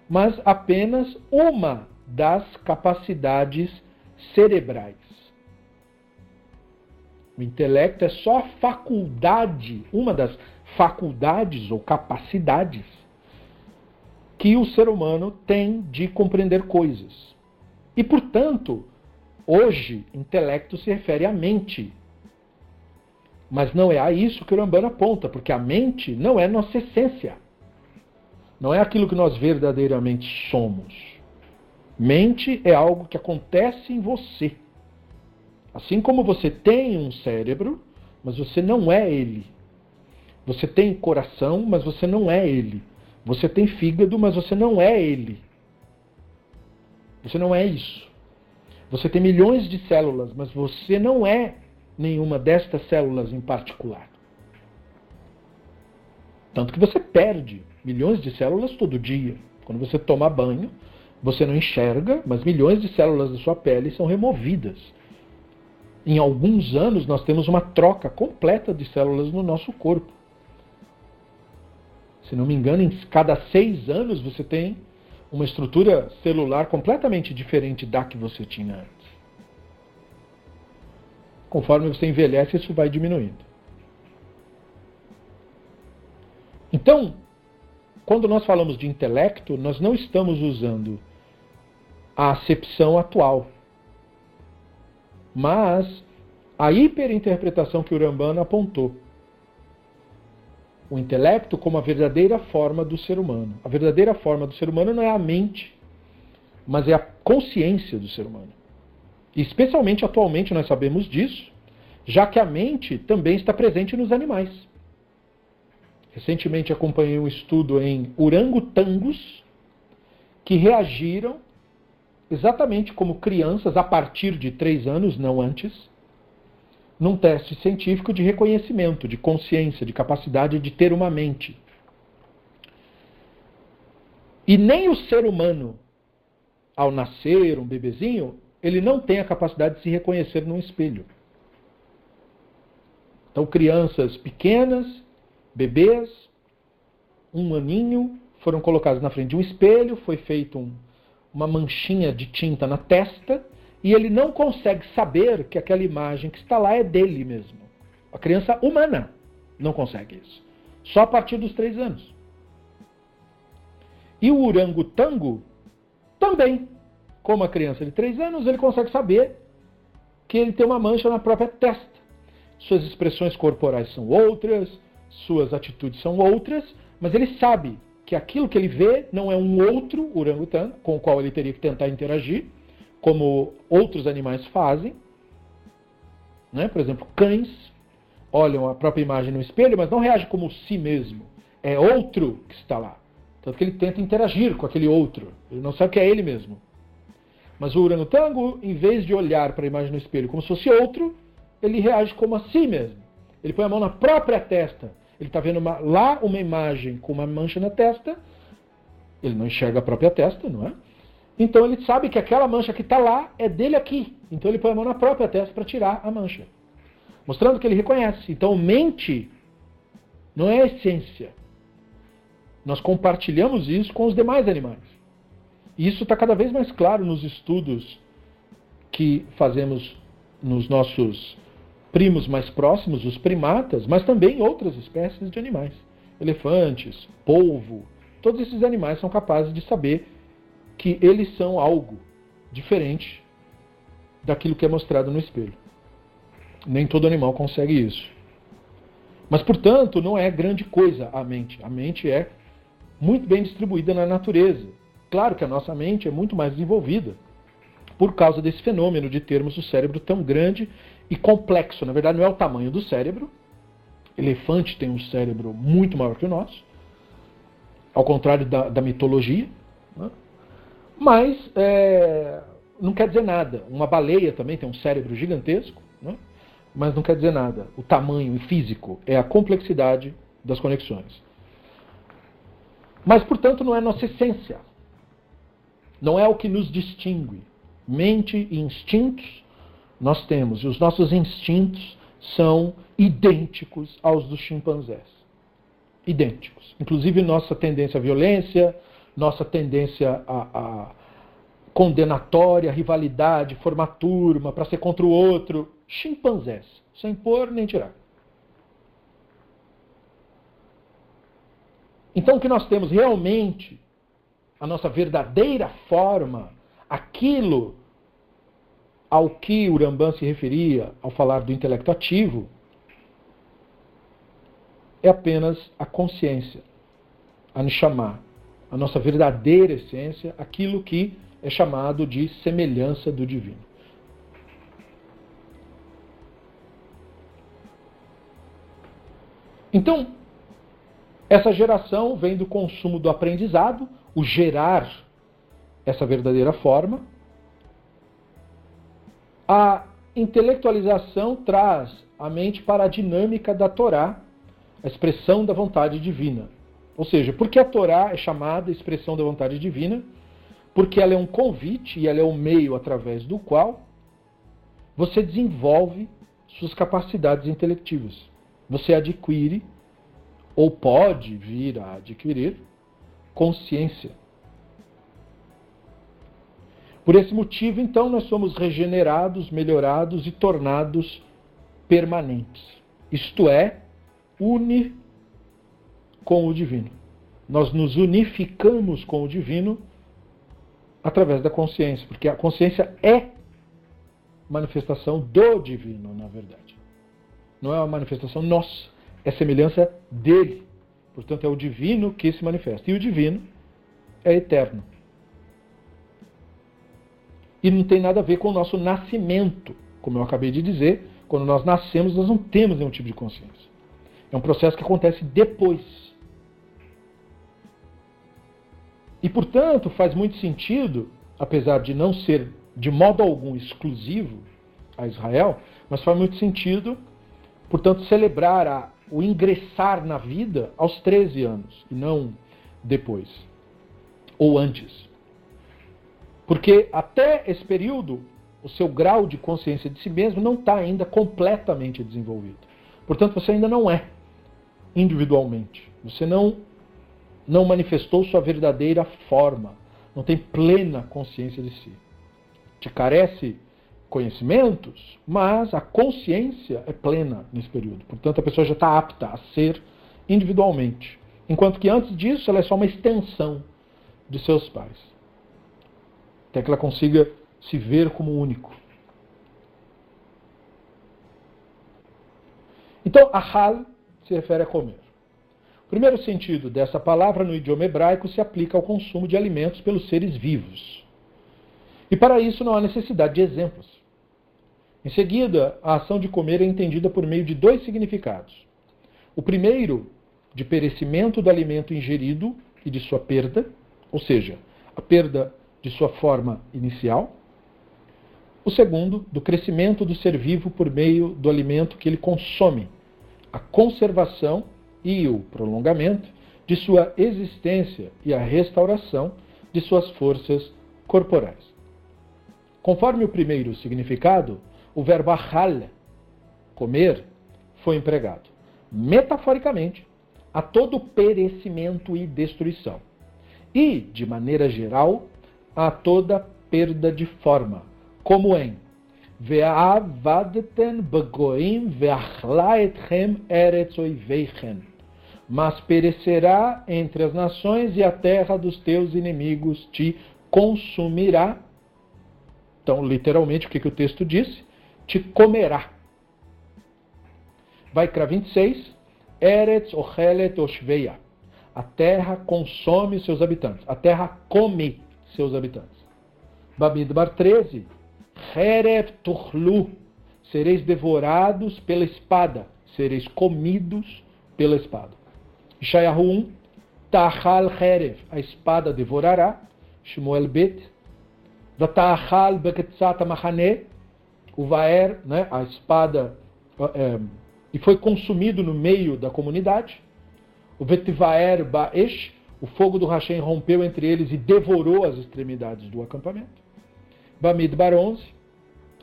mas apenas uma das capacidades cerebrais. O intelecto é só a faculdade, uma das faculdades ou capacidades que o ser humano tem de compreender coisas. E, portanto, hoje, intelecto se refere à mente. Mas não é a isso que o Rambana aponta, porque a mente não é nossa essência. Não é aquilo que nós verdadeiramente somos. Mente é algo que acontece em você. Assim como você tem um cérebro, mas você não é ele. Você tem coração, mas você não é ele. Você tem fígado, mas você não é ele. Você não é isso. Você tem milhões de células, mas você não é nenhuma destas células em particular. Tanto que você perde milhões de células todo dia. Quando você toma banho, você não enxerga, mas milhões de células da sua pele são removidas em alguns anos, nós temos uma troca completa de células no nosso corpo. Se não me engano, em cada seis anos você tem uma estrutura celular completamente diferente da que você tinha antes. Conforme você envelhece, isso vai diminuindo. Então, quando nós falamos de intelecto, nós não estamos usando a acepção atual mas a hiperinterpretação que o apontou. O intelecto como a verdadeira forma do ser humano. A verdadeira forma do ser humano não é a mente, mas é a consciência do ser humano. E especialmente atualmente nós sabemos disso, já que a mente também está presente nos animais. Recentemente acompanhei um estudo em orangotangos que reagiram exatamente como crianças a partir de três anos, não antes, num teste científico de reconhecimento, de consciência, de capacidade de ter uma mente. E nem o ser humano, ao nascer, um bebezinho, ele não tem a capacidade de se reconhecer num espelho. Então, crianças pequenas, bebês, um aninho, foram colocados na frente de um espelho, foi feito um uma manchinha de tinta na testa e ele não consegue saber que aquela imagem que está lá é dele mesmo. A criança humana não consegue isso. Só a partir dos três anos. E o orangotango também. Como a criança de três anos, ele consegue saber que ele tem uma mancha na própria testa. Suas expressões corporais são outras, suas atitudes são outras, mas ele sabe que aquilo que ele vê não é um outro orangotango com o qual ele teria que tentar interagir, como outros animais fazem. Né? Por exemplo, cães olham a própria imagem no espelho, mas não reagem como si mesmo. É outro que está lá. Tanto que ele tenta interagir com aquele outro. Ele não sabe que é ele mesmo. Mas o orangotango, em vez de olhar para a imagem no espelho como se fosse outro, ele reage como a si mesmo. Ele põe a mão na própria testa ele está vendo uma, lá uma imagem com uma mancha na testa, ele não enxerga a própria testa, não é? Então ele sabe que aquela mancha que está lá é dele aqui. Então ele põe a mão na própria testa para tirar a mancha. Mostrando que ele reconhece. Então mente não é a essência. Nós compartilhamos isso com os demais animais. E isso está cada vez mais claro nos estudos que fazemos nos nossos primos mais próximos, os primatas, mas também outras espécies de animais. Elefantes, polvo, todos esses animais são capazes de saber que eles são algo diferente daquilo que é mostrado no espelho. Nem todo animal consegue isso. Mas, portanto, não é grande coisa a mente. A mente é muito bem distribuída na natureza. Claro que a nossa mente é muito mais desenvolvida por causa desse fenômeno de termos o cérebro tão grande e complexo. Na verdade, não é o tamanho do cérebro. Elefante tem um cérebro muito maior que o nosso, ao contrário da, da mitologia. Né? Mas é, não quer dizer nada. Uma baleia também tem um cérebro gigantesco, né? mas não quer dizer nada. O tamanho físico é a complexidade das conexões. Mas, portanto, não é nossa essência. Não é o que nos distingue. Mente e instintos nós temos, e os nossos instintos são idênticos aos dos chimpanzés. Idênticos. Inclusive nossa tendência à violência, nossa tendência a, a condenatória, rivalidade, formar turma para ser contra o outro. Chimpanzés, sem pôr nem tirar. Então, o que nós temos realmente, a nossa verdadeira forma, aquilo ao que o Rambam se referia ao falar do intelecto ativo, é apenas a consciência, a nos chamar, a nossa verdadeira essência, aquilo que é chamado de semelhança do divino. Então, essa geração vem do consumo do aprendizado, o gerar essa verdadeira forma. A intelectualização traz a mente para a dinâmica da Torá, a expressão da vontade divina. Ou seja, porque a Torá é chamada expressão da vontade divina? Porque ela é um convite e ela é o um meio através do qual você desenvolve suas capacidades intelectivas. Você adquire ou pode vir a adquirir consciência. Por esse motivo, então, nós somos regenerados, melhorados e tornados permanentes. Isto é, une com o divino. Nós nos unificamos com o divino através da consciência, porque a consciência é manifestação do divino, na verdade. Não é uma manifestação nossa é semelhança dele. Portanto, é o divino que se manifesta. E o divino é eterno. E não tem nada a ver com o nosso nascimento. Como eu acabei de dizer, quando nós nascemos, nós não temos nenhum tipo de consciência. É um processo que acontece depois. E, portanto, faz muito sentido, apesar de não ser de modo algum exclusivo a Israel, mas faz muito sentido, portanto, celebrar a o ingressar na vida aos 13 anos e não depois ou antes. Porque até esse período, o seu grau de consciência de si mesmo não está ainda completamente desenvolvido. Portanto, você ainda não é individualmente. Você não, não manifestou sua verdadeira forma. Não tem plena consciência de si. Te carece conhecimentos, mas a consciência é plena nesse período. Portanto, a pessoa já está apta a ser individualmente. Enquanto que antes disso, ela é só uma extensão de seus pais. Até que ela consiga se ver como único. Então, ahal se refere a comer. Primeiro sentido dessa palavra no idioma hebraico se aplica ao consumo de alimentos pelos seres vivos. E para isso não há necessidade de exemplos. Em seguida, a ação de comer é entendida por meio de dois significados. O primeiro, de perecimento do alimento ingerido e de sua perda, ou seja, a perda de sua forma inicial. O segundo, do crescimento do ser vivo por meio do alimento que ele consome, a conservação e o prolongamento de sua existência e a restauração de suas forças corporais. Conforme o primeiro significado, o verbo achal, comer, foi empregado, metaforicamente, a todo perecimento e destruição. E, de maneira geral, a toda perda de forma, como em Ve'avadten begoim ve'achla etchem eretz oiveichem. Mas perecerá entre as nações e a terra dos teus inimigos te consumirá. Então, literalmente, o que, que o texto disse? te comerá. Vai para 26. Eretz ochelet oshveia. A terra consome seus habitantes. A terra come seus habitantes. Babidbar 13. Herev tuchlu. Sereis devorados pela espada. Sereis comidos pela espada. Ishayahu 1. Tahal Herev. A espada devorará. Shmuel Bet Vatahal beketzat machane, o vaer, né, a espada, é, e foi consumido no meio da comunidade. O vetvaer baesh, o fogo do Hashem rompeu entre eles e devorou as extremidades do acampamento. Bamidbar 11,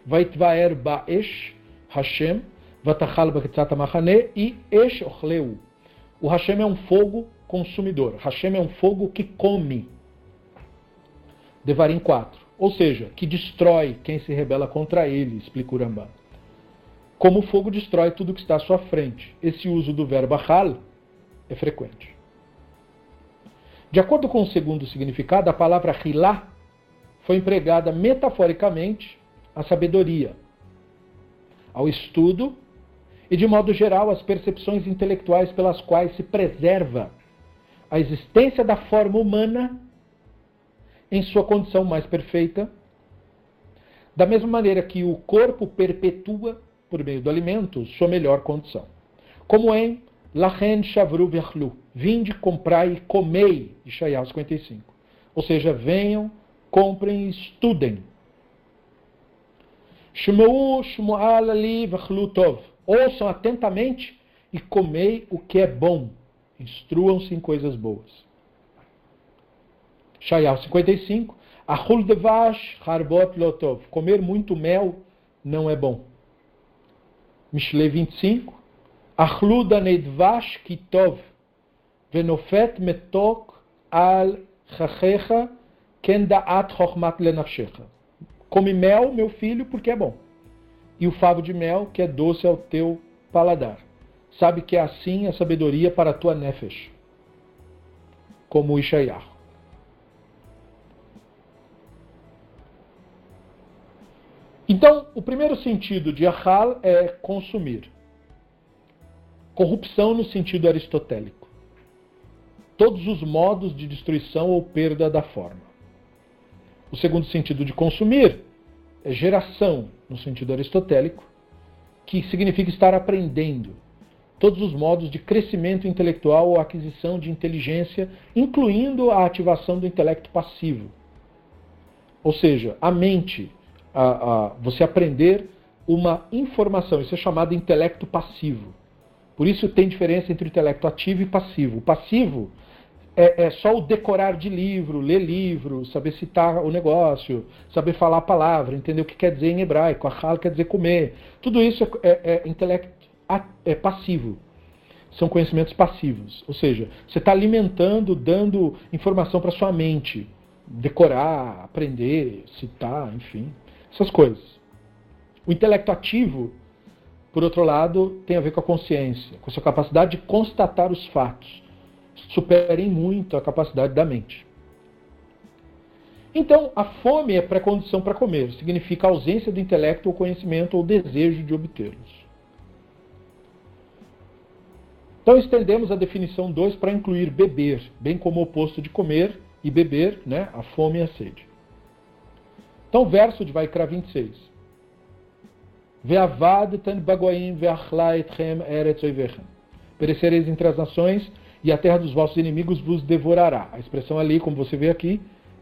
vaitvaer baesh, Hashem, vatachal beketzat machane, e esh ochleu. O Hashem é um fogo consumidor. Hashem é um fogo que come. Devarim 4. Ou seja, que destrói quem se rebela contra ele, explica o. Como o fogo destrói tudo que está à sua frente. Esse uso do verbo ahal é frequente. De acordo com o segundo significado, a palavra hilá foi empregada metaforicamente à sabedoria, ao estudo e, de modo geral, às percepções intelectuais pelas quais se preserva a existência da forma humana em sua condição mais perfeita, da mesma maneira que o corpo perpetua, por meio do alimento, sua melhor condição. Como em Lachen Shavru Verlu, vinde, comprai e comei, Ishaiah 55. Ou seja, venham, comprem e estudem. Shmeu Shmual Ali Verlu Tov. Ouçam atentamente e comei o que é bom. Instruam-se em coisas boas. Shayal 55. Ahul devash harbot lotov. Comer muito mel não é bom. Mishle 25. Achlu danedvash kitov. Venofet metok al chachecha ken da'at chochmat lenafshecha. Come mel, meu filho, porque é bom. E o favo de mel, que é doce ao teu paladar. Sabe que é assim a sabedoria para a tua nefesh. Como o. Então, o primeiro sentido de ahal é consumir. Corrupção no sentido aristotélico. Todos os modos de destruição ou perda da forma. O segundo sentido de consumir é geração, no sentido aristotélico, que significa estar aprendendo. Todos os modos de crescimento intelectual ou aquisição de inteligência, incluindo a ativação do intelecto passivo. Ou seja, a mente a, a, você aprender uma informação. Isso é chamado intelecto passivo. Por isso tem diferença entre o intelecto ativo e passivo. O passivo é, é, só o decorar de livro, ler livro, saber citar o negócio, saber falar a palavra, entender o que quer dizer em hebraico, ahal quer dizer comer. Tudo isso é, é, é intelecto é passivo. São conhecimentos passivos. Ou seja, você está alimentando, dando informação para sua mente. Decorar, aprender, citar, enfim essas coisas. O intelecto ativo, por outro lado, tem a ver com a consciência, com a sua capacidade de constatar os fatos. Superem muito a capacidade da mente. Então, a fome é pré-condição para comer, significa ausência do intelecto ou conhecimento ou desejo de obtê-los. Então, estendemos a definição 2 para incluir beber, bem como o oposto de comer e beber, né, a fome e a sede. Então, verso de Vaikra 26. Ve'avadtan bagoim ve'achla etchem eretz oivechem. Perecereis entre as nações e a terra dos vossos inimigos vos devorará. A expressão ali, como você vê aqui,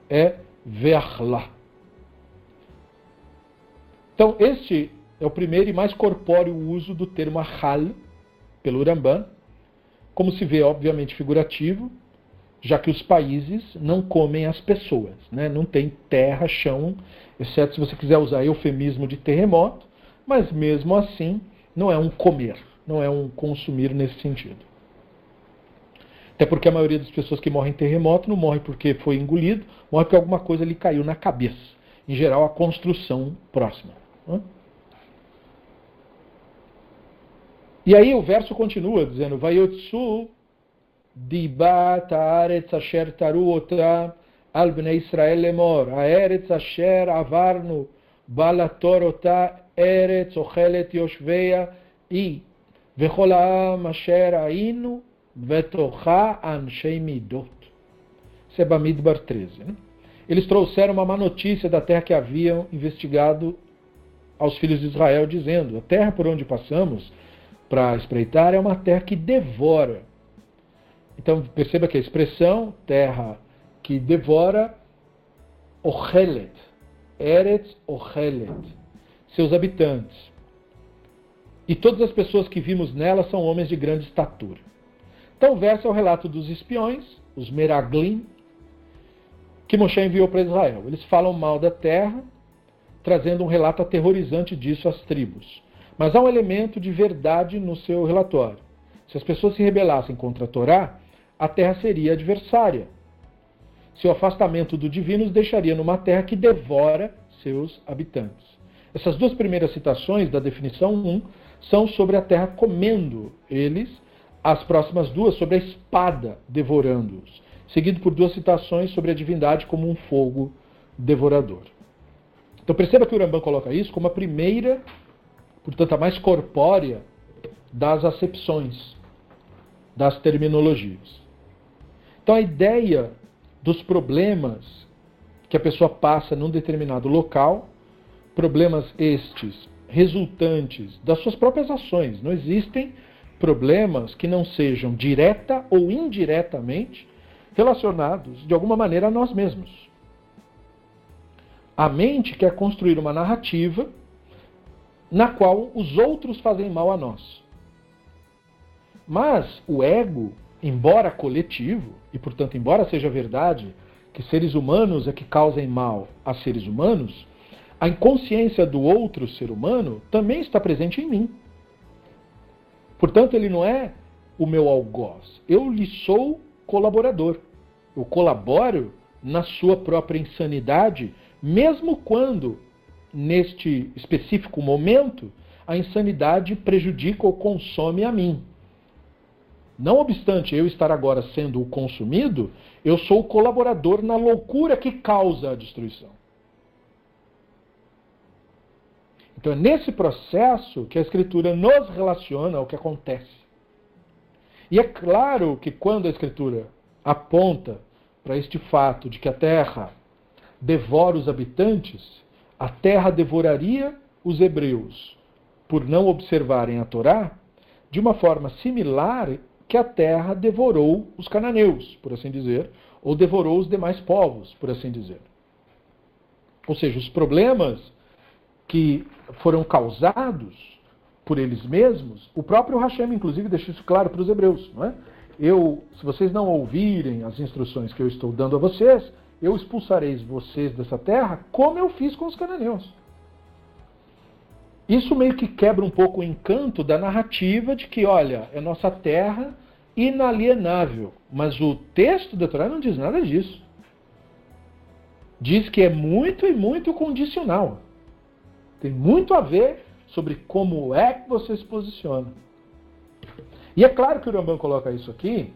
é ve'achla. Então, este é o primeiro e mais corpóreo uso do termo ahal pelo Rambam, como se vê, obviamente, figurativo, já que os países não comem as pessoas, né? não tem terra, chão, exceto se você quiser usar eufemismo de terremoto, mas mesmo assim não é um comer, não é um consumir nesse sentido. Até porque a maioria das pessoas que morrem em terremoto não morre porque foi engolido, morre porque alguma coisa lhe caiu na cabeça. Em geral, a construção próxima. Né? E aí o verso continua dizendo: Vayotsu dibat haaretz asher taru ota al bnei Israel lemor, haaretz asher avarnu balator ota eretz ochelet yoshveia i, vechol ha'am asher ainu Vetocha Anshei Midot. Isso é 13. Né? Eles trouxeram uma má notícia da terra que haviam investigado aos filhos de Israel, dizendo: A terra por onde passamos para espreitar é uma terra que devora. Então perceba que a expressão terra que devora, Ohelet, Eretz Ohelet, seus habitantes. E todas as pessoas que vimos nela são homens de grande estatura. Então, o verso é o relato dos espiões, os Meraglim, que Moshe enviou para Israel. Eles falam mal da terra, trazendo um relato aterrorizante disso às tribos. Mas há um elemento de verdade no seu relatório. Se as pessoas se rebelassem contra a Torá, a terra seria adversária. Seu afastamento do divino os deixaria numa terra que devora seus habitantes. Essas duas primeiras citações da definição 1 são sobre a terra comendo eles, as próximas duas sobre a espada devorando-os, seguido por duas citações sobre a divindade como um fogo devorador. Então perceba que o Rambam coloca isso como a primeira, portanto a mais corpórea das acepções, das terminologias. Então a ideia dos problemas que a pessoa passa num determinado local, problemas estes resultantes das suas próprias ações. Não existem problemas que não sejam direta ou indiretamente relacionados de alguma maneira a nós mesmos. A mente quer construir uma narrativa na qual os outros fazem mal a nós. Mas o ego, embora coletivo, e portanto, embora seja verdade que seres humanos é que causem mal a seres humanos, a inconsciência do outro ser humano também está presente em mim. Portanto, ele não é o meu algoz. Eu lhe sou colaborador. Eu colaboro na sua própria insanidade, mesmo quando, neste específico momento, a insanidade prejudica ou consome a mim. Não obstante eu estar agora sendo o consumido, eu sou o colaborador na loucura que causa a destruição. Então é nesse processo que a Escritura nos relaciona ao que acontece. E é claro que quando a Escritura aponta para este fato de que a terra devora os habitantes, a terra devoraria os hebreus por não observarem a Torá, de uma forma similar que a terra devorou os cananeus, por assim dizer, ou devorou os demais povos, por assim dizer. Ou seja, os problemas que foram causados por eles mesmos, o próprio Hashem, inclusive, deixa isso claro para os hebreus. Não é? Eu, se vocês não ouvirem as instruções que eu estou dando a vocês, eu expulsarei vocês dessa terra como eu fiz com os cananeus. Isso meio que quebra um pouco o encanto da narrativa de que, olha, é nossa terra inalienável. Mas o texto da Torá não diz nada disso. Diz que é muito e muito condicional. Tem muito a ver sobre como é que você se posiciona. E é claro que o Rambam coloca isso aqui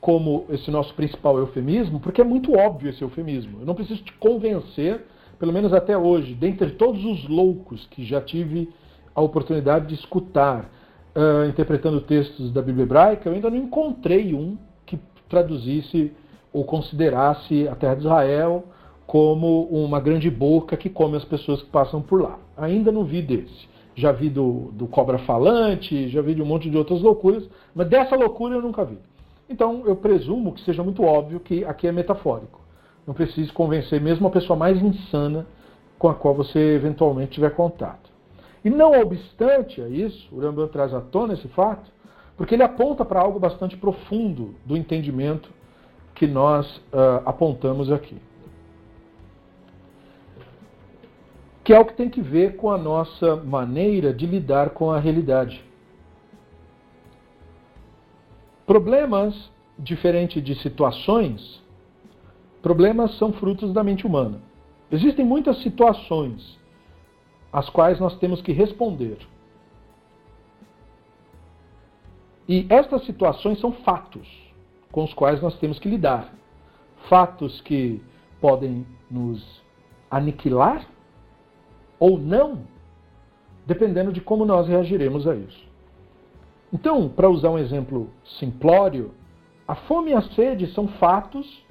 como esse nosso principal eufemismo, porque é muito óbvio esse eufemismo. Eu não preciso te convencer, pelo menos até hoje, dentre todos os loucos que já tive a oportunidade de escutar uh, interpretando textos da Bíblia hebraica, eu ainda não encontrei um que traduzisse ou considerasse a terra de Israel como uma grande boca que come as pessoas que passam por lá. Ainda não vi desse. Já vi do, do cobra falante, já vi de um monte de outras loucuras, mas dessa loucura eu nunca vi. Então eu presumo que seja muito óbvio que aqui é metafórico. Não precisa convencer mesmo a pessoa mais insana com a qual você eventualmente tiver contato. E não obstante a isso, o Rambam traz à tona esse fato, porque ele aponta para algo bastante profundo do entendimento que nós uh, apontamos aqui. Que é o que tem que ver com a nossa maneira de lidar com a realidade. Problemas, diferente de situações, problemas são frutos da mente humana. Existem muitas situações às quais nós temos que responder. E estas situações são fatos com os quais nós temos que lidar. Fatos que podem nos aniquilar ou não, dependendo de como nós reagiremos a isso. Então, para usar um exemplo simplório, a fome e a sede são fatos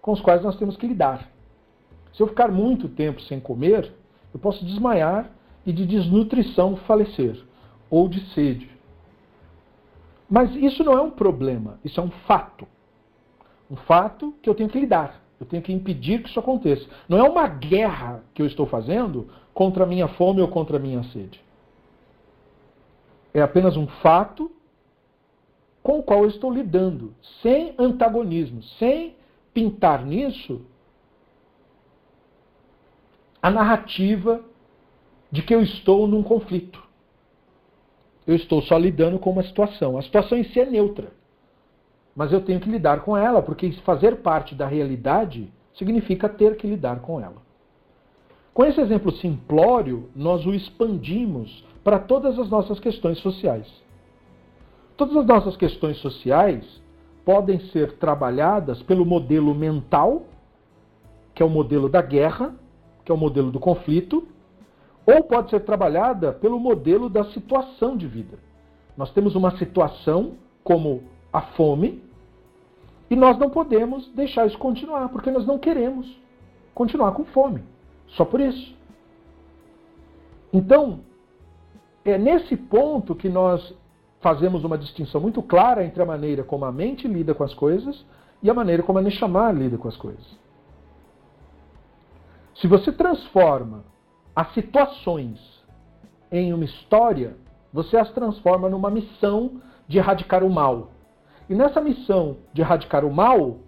com os quais nós temos que lidar. Se eu ficar muito tempo sem comer, eu posso desmaiar e de desnutrição falecer, ou de sede. Mas isso não é um problema, isso é um fato. Um fato que eu tenho que lidar. Eu tenho que impedir que isso aconteça. Não é uma guerra que eu estou fazendo contra a minha fome ou contra a minha sede. É apenas um fato com o qual eu estou lidando, sem antagonismo, sem pintar nisso a narrativa de que eu estou num conflito. Eu estou só lidando com uma situação. A situação em si é neutra. Mas eu tenho que lidar com ela, porque fazer parte da realidade significa ter que lidar com ela. Com esse exemplo simplório, nós o expandimos para todas as nossas questões sociais. Todas as nossas questões sociais podem ser trabalhadas pelo modelo mental, que é o modelo da guerra, que é o modelo do conflito, ou pode ser trabalhada pelo modelo da situação de vida. Nós temos uma situação como a fome, e nós não podemos deixar isso continuar, porque nós não queremos continuar com fome. Só por isso. Então, é nesse ponto que nós fazemos uma distinção muito clara entre a maneira como a mente lida com as coisas e a maneira como a Neshama lida com as coisas. Se você transforma as situações em uma história, você as transforma numa missão de erradicar o mal. E nessa missão de erradicar o mal,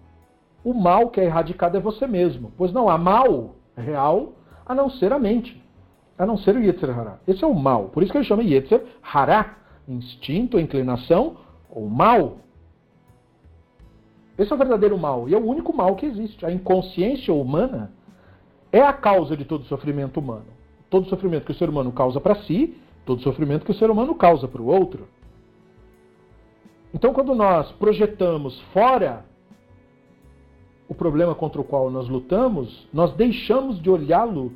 o mal que é erradicado é você mesmo. Pois não há mal real a não ser a mente, a não ser o Yetzer Hará. Esse é o mal. Por isso que ele chama Yetzer Hará, instinto, inclinação ou mal. Esse é o verdadeiro mal e é o único mal que existe. A inconsciência humana é a causa de todo sofrimento humano. Todo sofrimento que o ser humano causa para si, todo sofrimento que o ser humano causa para o outro. Então, quando nós projetamos fora o problema contra o qual nós lutamos, nós deixamos de olhá-lo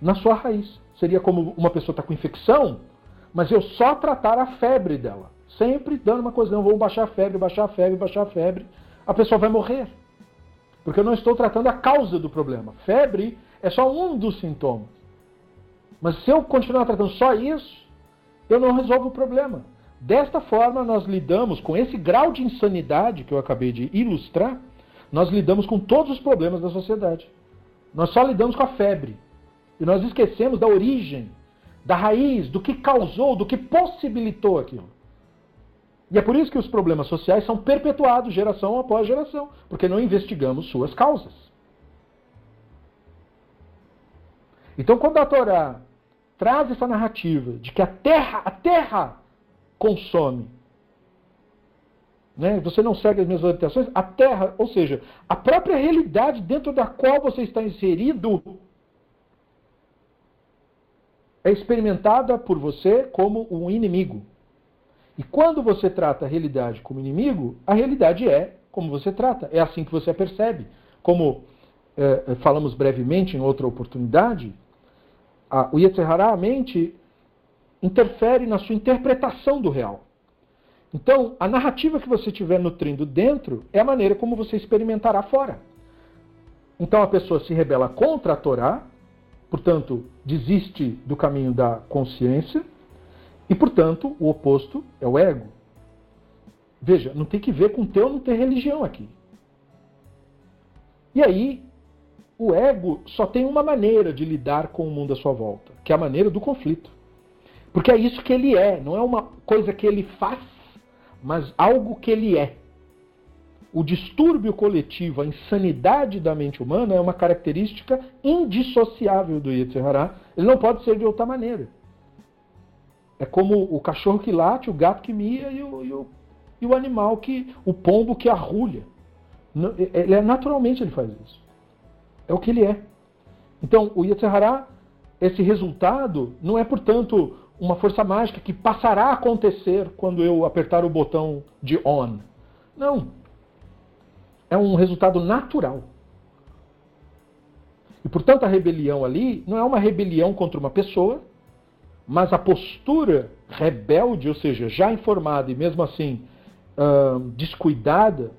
na sua raiz. Seria como uma pessoa está com infecção, mas eu só tratar a febre dela. Sempre dando uma coisa, não, vou baixar a febre, baixar a febre, baixar a febre. A pessoa vai morrer. Porque eu não estou tratando a causa do problema. Febre é só um dos sintomas. Mas se eu continuar tratando só isso, eu não resolvo o problema. Desta forma, nós lidamos com esse grau de insanidade que eu acabei de ilustrar, nós lidamos com todos os problemas da sociedade. Nós só lidamos com a febre. E nós esquecemos da origem, da raiz, do que causou, do que possibilitou aquilo. E é por isso que os problemas sociais são perpetuados geração após geração, porque não investigamos suas causas. Então, quando a Torá traz essa narrativa de que a terra, a terra consome, né? você não segue as minhas orientações, a terra, ou seja, a própria realidade dentro da qual você está inserido é experimentada por você como um inimigo. E quando você trata a realidade como inimigo, a realidade é como você trata, é assim que você a percebe. Como é, falamos brevemente em outra oportunidade, a, o Yetzirah, a mente, interfere na sua interpretação do real. Então, a narrativa que você estiver nutrindo dentro é a maneira como você experimentará fora. Então, a pessoa se rebela contra a Torá, portanto, desiste do caminho da consciência e, portanto, o oposto é o ego. Veja, não tem que ver com ter ou não ter religião aqui. E aí, o ego só tem uma maneira de lidar com o mundo à sua volta, que é a maneira do conflito. Porque é isso que ele é, não é uma coisa que ele faz, mas algo que ele é. O distúrbio coletivo, a insanidade da mente humana é uma característica indissociável do Yetzirah. Ele não pode ser de outra maneira. É como o cachorro que late, o gato que mia e o, e o, e o animal que. o pombo que arrulha. Ele é, naturalmente ele faz isso. É o que ele é. Então, o Yetzirah, esse resultado, não é, portanto, uma força mágica que passará a acontecer quando eu apertar o botão de on. Não. É um resultado natural. E, portanto, a rebelião ali não é uma rebelião contra uma pessoa, mas a postura rebelde, ou seja, já informada e mesmo assim uh, descuidada,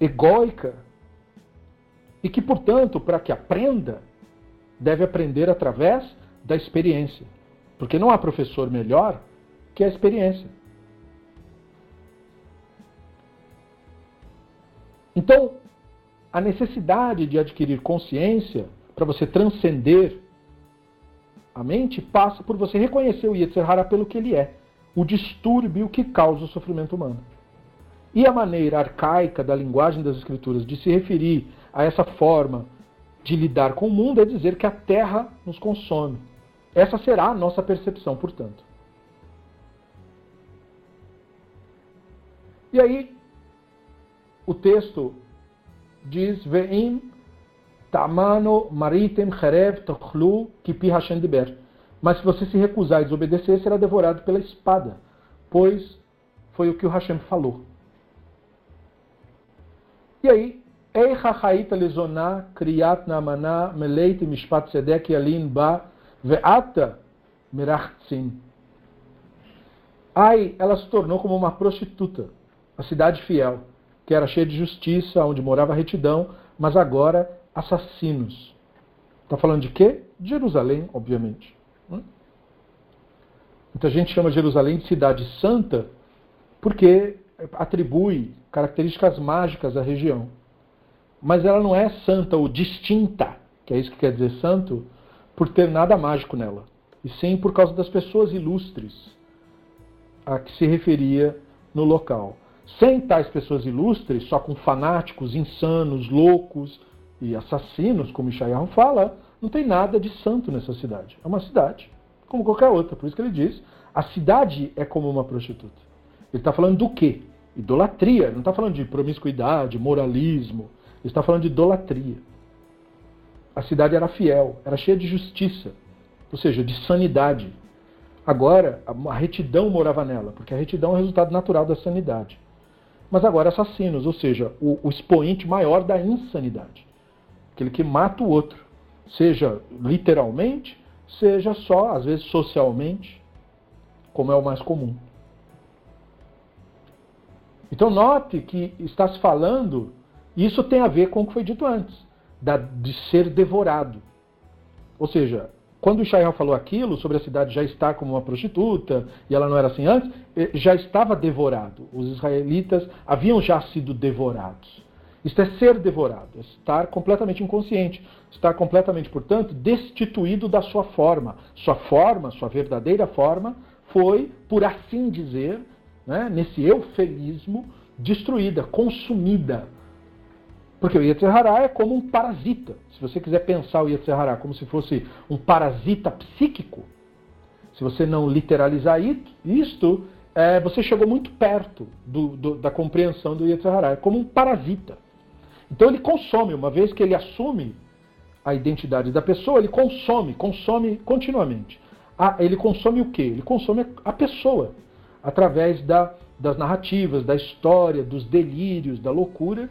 egóica, e que, portanto, para que aprenda, deve aprender através da experiência. Porque não há professor melhor que a experiência. Então, a necessidade de adquirir consciência para você transcender a mente passa por você reconhecer o Yetzer Hara pelo que ele é, o distúrbio que causa o sofrimento humano. E a maneira arcaica da linguagem das escrituras de se referir a essa forma de lidar com o mundo é dizer que a terra nos consome. Essa será a nossa percepção, portanto. E aí, o texto diz: Ve'im tamano maritem cherev tochlu kipi Hashem diber. Mas se você se recusar e desobedecer, será devorado pela espada, pois foi o que o Hashem falou. E aí, Eicha haita lezoná kriyat namana meleite mishpat sedek yalin ba ve'ata merachtzin. Ai, ela se tornou como uma prostituta, a cidade fiel que era cheia de justiça, onde morava retidão, mas agora assassinos. Está falando de quê? De Jerusalém, obviamente. Muita gente chama Jerusalém de cidade santa porque atribui características mágicas à região. Mas ela não é santa ou distinta, que é isso que quer dizer santo, por ter nada mágico nela. E sim por causa das pessoas ilustres a que se referia no local. Sem tais pessoas ilustres, só com fanáticos, insanos, loucos e assassinos, como Ishayahu fala, não tem nada de santo nessa cidade. É uma cidade, como qualquer outra. Por isso que ele diz, a cidade é como uma prostituta. Ele está falando do quê? Idolatria. Não está falando de promiscuidade, moralismo. Ele está falando de idolatria. A cidade era fiel, era cheia de justiça, ou seja, de sanidade. Agora, a retidão morava nela, porque a retidão é o resultado natural da sanidade mas agora assassinos, ou seja, o, o expoente maior da insanidade. Aquele que mata o outro, seja literalmente, seja só, às vezes socialmente, como é o mais comum. Então note que está se falando, isso tem a ver com o que foi dito antes, da, de ser devorado. Ou seja, quando o falou aquilo sobre a cidade já estar como uma prostituta, e ela não era assim antes, eh, já estava devorado. Os israelitas haviam já sido devorados. Isto é ser devorado, é estar completamente inconsciente, estar completamente, portanto, destituído da sua forma. Sua forma, sua verdadeira forma, foi, por assim dizer, né, nesse eufemismo, destruída, consumida porque o Yetzirah é como um parasita. Se você quiser pensar o Yetzirah como se fosse um parasita psíquico, se você não literalizar isto, é, você chegou muito perto do, do, da compreensão do Yetzirah. É como um parasita. Então ele consome, uma vez que ele assume a identidade da pessoa, ele consome, consome continuamente. Ah, ele consome o quê? Ele consome a pessoa, através da, das narrativas, da história, dos delírios, da loucura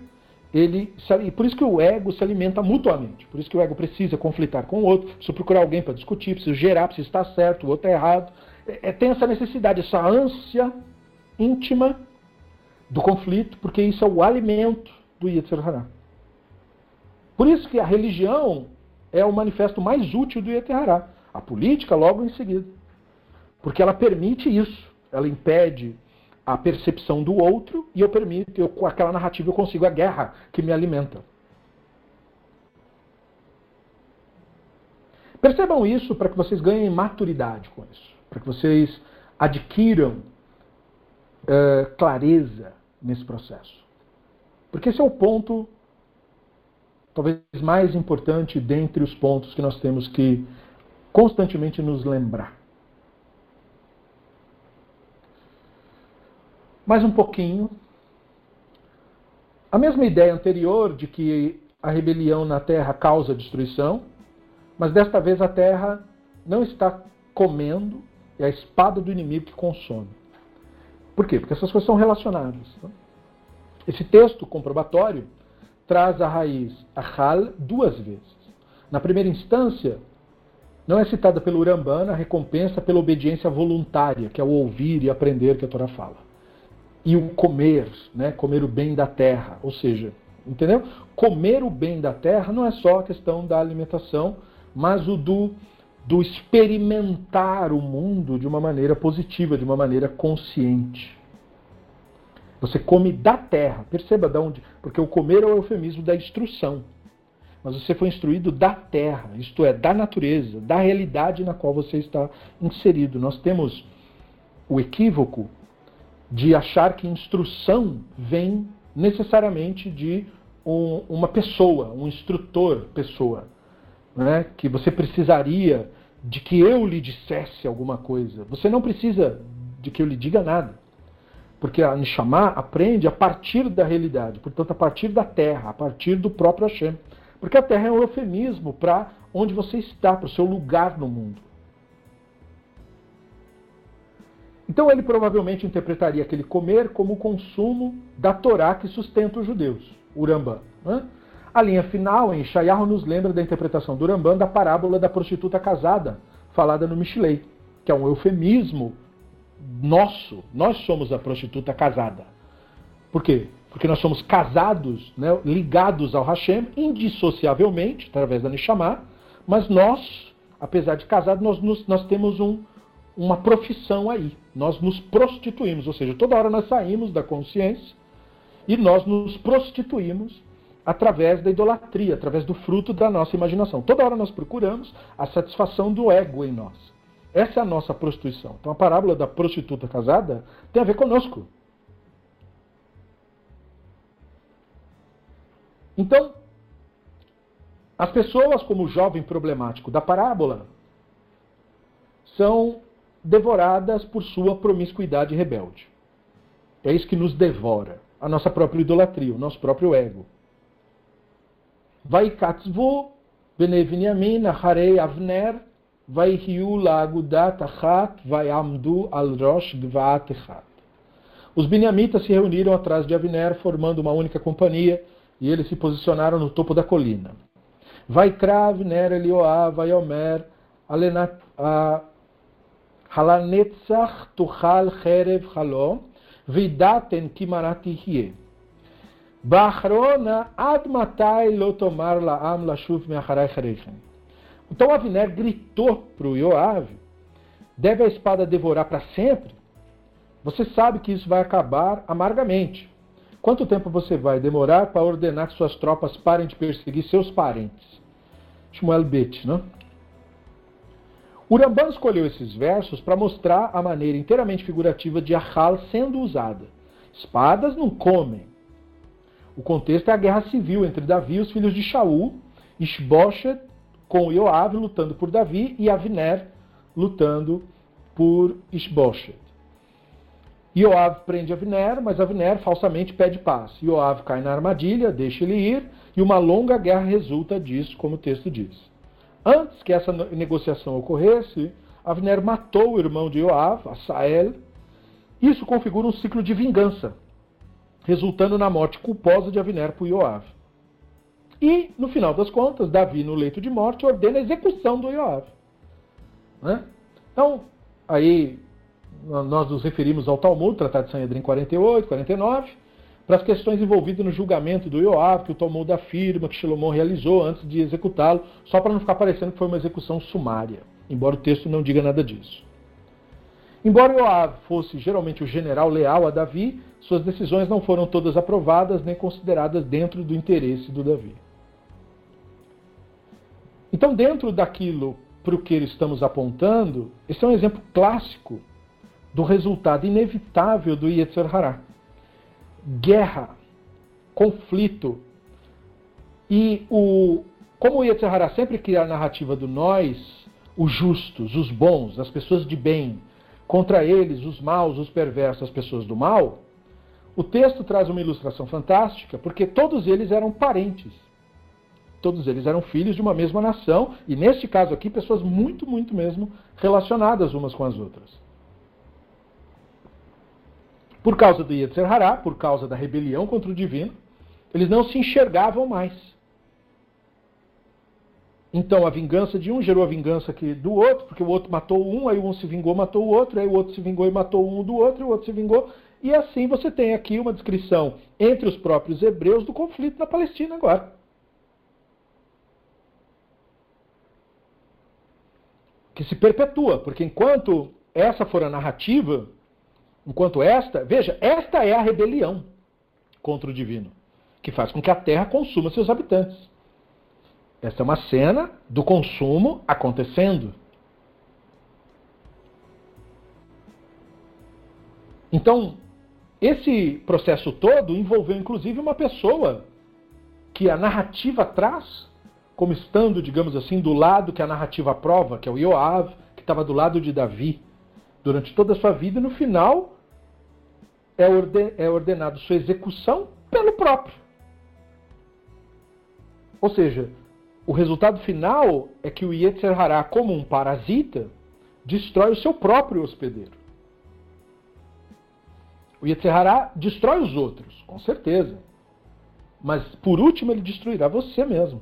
ele e por isso que o ego se alimenta mutuamente. Por isso que o ego precisa conflitar com o outro, precisa procurar alguém para discutir, precisa gerar, precisa estar certo, o outro é errado. É, é, tem essa necessidade, essa ânsia íntima do conflito, porque isso é o alimento do Yetzer Hará. Por isso que a religião é o manifesto mais útil do Yetzer Hará. A política logo em seguida. Porque ela permite isso. Ela impede a percepção do outro e eu permito, eu, com aquela narrativa eu consigo a guerra que me alimenta. Percebam isso para que vocês ganhem maturidade com isso, para que vocês adquiram uh, clareza nesse processo. Porque esse é o ponto, talvez mais importante dentre os pontos que nós temos que constantemente nos lembrar. Mais um pouquinho. A mesma ideia anterior de que a rebelião na terra causa destruição, mas desta vez a terra não está comendo, é a espada do inimigo que consome. Por quê? Porque essas coisas são relacionadas. Tá? Esse texto comprobatório traz a raiz Ahal duas vezes. Na primeira instância, não é citada pelo Urambana a recompensa pela obediência voluntária, que é o ouvir e aprender que a Torá fala e o comer, né? comer o bem da terra. Ou seja, entendeu? Comer o bem da terra não é só a questão da alimentação, mas o do, do experimentar o mundo de uma maneira positiva, de uma maneira consciente. Você come da terra. Perceba de onde. Porque o comer é o eufemismo da instrução. Mas você foi instruído da terra, isto é, da natureza, da realidade na qual você está inserido. Nós temos o equívoco de achar que instrução vem necessariamente de um, uma pessoa, um instrutor pessoa, né? que você precisaria de que eu lhe dissesse alguma coisa. Você não precisa de que eu lhe diga nada. Porque a Nishama aprende a partir da realidade, portanto, a partir da terra, a partir do próprio Hashem. Porque a terra é um eufemismo para onde você está, para o seu lugar no mundo. Então ele provavelmente interpretaria aquele comer como o consumo da Torá que sustenta os judeus, Urambá. Né? A linha final, em Shayahu, nos lembra da interpretação do Urambá da parábola da prostituta casada, falada no Mishlei, que é um eufemismo nosso. Nós somos a prostituta casada. Por quê? Porque nós somos casados, né, ligados ao Hashem, indissociavelmente, através da Neshama, mas nós, apesar de casados, nós, nós temos um, uma profissão aí. Nós nos prostituímos, ou seja, toda hora nós saímos da consciência e nós nos prostituímos através da idolatria, através do fruto da nossa imaginação. Toda hora nós procuramos a satisfação do ego em nós. Essa é a nossa prostituição. Então a parábola da prostituta casada tem a ver conosco. Então, as pessoas, como o jovem problemático da parábola, são devoradas por sua promiscuidade rebelde. É isso que nos devora, a nossa própria idolatria, o nosso próprio ego. Vai katzvu beneviniamin harei avner vai riu lagudat achat vai amdu al rosh echat. Os beniamitas se reuniram atrás de Avner, formando uma única companhia, e eles se posicionaram no topo da colina. Vai Avner Elioav, vai Omer, Alenat, Halanetzach tuchal cherev chalo, vidaten kimarat yihye. Bachrona ad matai lo tomar laam lashuv meacharai charechem. Então Avner gritou para o Yoav, deve a espada devorar para sempre? Você sabe que isso vai acabar amargamente. Quanto tempo você vai demorar para ordenar que suas tropas parem de perseguir seus parentes? Shmuel Bet, não? O Rambam escolheu esses versos para mostrar a maneira inteiramente figurativa de Ahal sendo usada. Espadas não comem. O contexto é a guerra civil entre Davi e os filhos de Shaul, Ishboshet com Yoav lutando por Davi e Avner lutando por Ishboshet. Yoav prende Avner, mas Avner falsamente pede paz. Yoav cai na armadilha, deixa ele ir, e uma longa guerra resulta disso, como o texto diz. Antes que essa negociação ocorresse, Avner matou o irmão de Joab, Asael. Isso configura um ciclo de vingança, resultando na morte culposa de Avner por Joab. E, no final das contas, Davi, no leito de morte, ordena a execução do Joab. Né? Então, aí nós nos referimos ao Talmud, Tratado de Sanhedrin 48, 49, para as questões envolvidas no julgamento do Yoav, que o Talmud afirma que Shlomo realizou antes de executá-lo, só para não ficar parecendo que foi uma execução sumária, embora o texto não diga nada disso. Embora Yoav fosse geralmente o general leal a Davi, suas decisões não foram todas aprovadas nem consideradas dentro do interesse do Davi. Então, dentro daquilo para o que estamos apontando, esse é um exemplo clássico do resultado inevitável do Yetzer Hará guerra, conflito. E o, como o Yetzirah sempre cria a narrativa do nós, os justos, os bons, as pessoas de bem, contra eles, os maus, os perversos, as pessoas do mal, o texto traz uma ilustração fantástica, porque todos eles eram parentes. Todos eles eram filhos de uma mesma nação, e neste caso aqui, pessoas muito, muito mesmo relacionadas umas com as outras. Por causa do Yetzer Hará, por causa da rebelião contra o divino, eles não se enxergavam mais. Então a vingança de um gerou a vingança do outro, porque o outro matou um, aí um se vingou, matou o outro, aí o outro se vingou e matou um do outro, e o outro se vingou. E assim você tem aqui uma descrição entre os próprios hebreus do conflito na Palestina agora. Que se perpetua, porque enquanto essa for a narrativa, Enquanto esta, veja, esta é a rebelião contra o divino, que faz com que a terra consuma seus habitantes. Esta é uma cena do consumo acontecendo. Então, esse processo todo envolveu inclusive uma pessoa que a narrativa traz como estando, digamos assim, do lado que a narrativa aprova, que é o Yoav, que estava do lado de Davi durante toda a sua vida, e no final é, é ordenado sua execução pelo próprio. Ou seja, o resultado final é que o Yetzer Hará, como um parasita, destrói o seu próprio hospedeiro. O Yetzer Hará destrói os outros, com certeza. Mas por último ele destruirá você mesmo.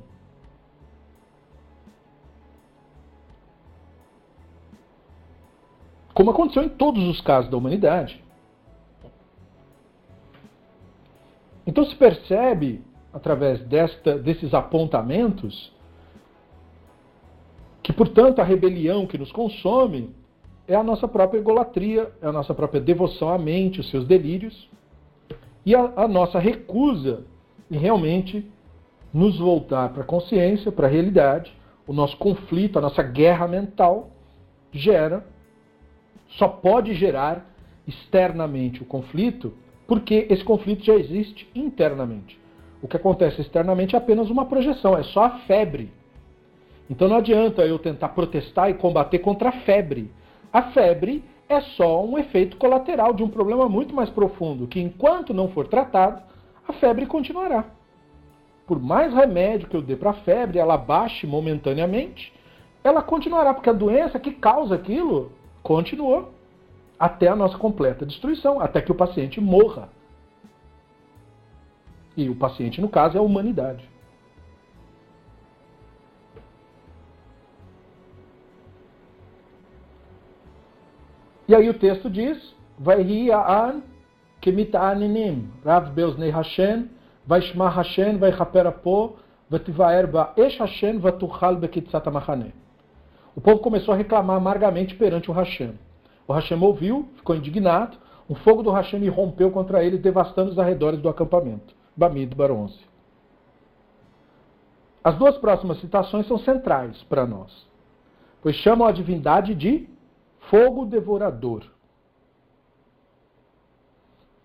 como aconteceu em todos os casos da humanidade. Então se percebe, através desta, desses apontamentos, que, portanto, a rebelião que nos consome é a nossa própria egolatria, é a nossa própria devoção à mente, os seus delírios, e a, a nossa recusa em realmente nos voltar para a consciência, para a realidade. O nosso conflito, a nossa guerra mental gera só pode gerar externamente o conflito porque esse conflito já existe internamente. O que acontece externamente é apenas uma projeção, é só a febre. Então não adianta eu tentar protestar e combater contra a febre. A febre é só um efeito colateral de um problema muito mais profundo, que enquanto não for tratado, a febre continuará. Por mais remédio que eu dê para a febre, ela baixe momentaneamente, ela continuará, porque a doença que causa aquilo continuou até a nossa completa destruição, até que o paciente morra. E o paciente, no caso, é a humanidade. E aí o texto diz: Vai an kemitaninim, Rav Beoznei Hashem, vai shma Hashem, vai raperapo, vativaer ba esh Hashem, vatuchal bekitzat amachane. O povo começou a reclamar amargamente perante o Hashem. O Hashem ouviu, ficou indignado, um fogo do Hashem rompeu contra eles, devastando os arredores do acampamento. Bamid Baronce. As duas próximas citações são centrais para nós, pois chamam a divindade de fogo devorador.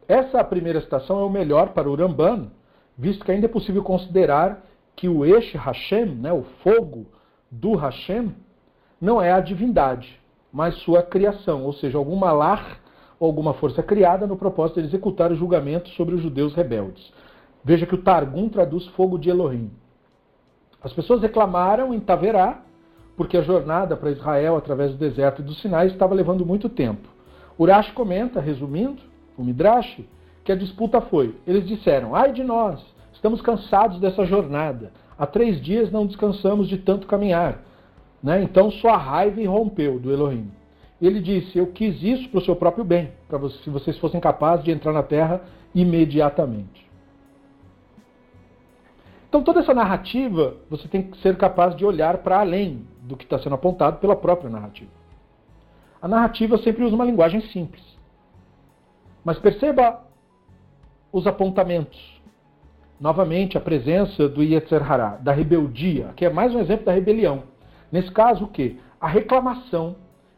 Essa primeira citação é o melhor para o Ramban, visto que ainda é possível considerar que o Esh Hashem, né, o fogo do Hashem, não é a divindade, mas sua criação, ou seja, algum malar ou alguma força criada no propósito de executar o julgamento sobre os judeus rebeldes. Veja que o Targum traduz fogo de Elohim. As pessoas reclamaram em Taverá, porque a jornada para Israel através do deserto e do Sinai estava levando muito tempo. Urash comenta, resumindo, o Midrash, que a disputa foi: eles disseram, ai de nós, estamos cansados dessa jornada, há três dias não descansamos de tanto caminhar. Né? Então sua raiva irrompeu do Elohim. Ele disse: Eu quis isso para o seu próprio bem, para você, se vocês fossem capazes de entrar na terra imediatamente. Então toda essa narrativa você tem que ser capaz de olhar para além do que está sendo apontado pela própria narrativa. A narrativa sempre usa uma linguagem simples. Mas perceba os apontamentos. Novamente, a presença do Yetzer Hará, da rebeldia, que é mais um exemplo da rebelião. Nesse caso, o que? A reclamação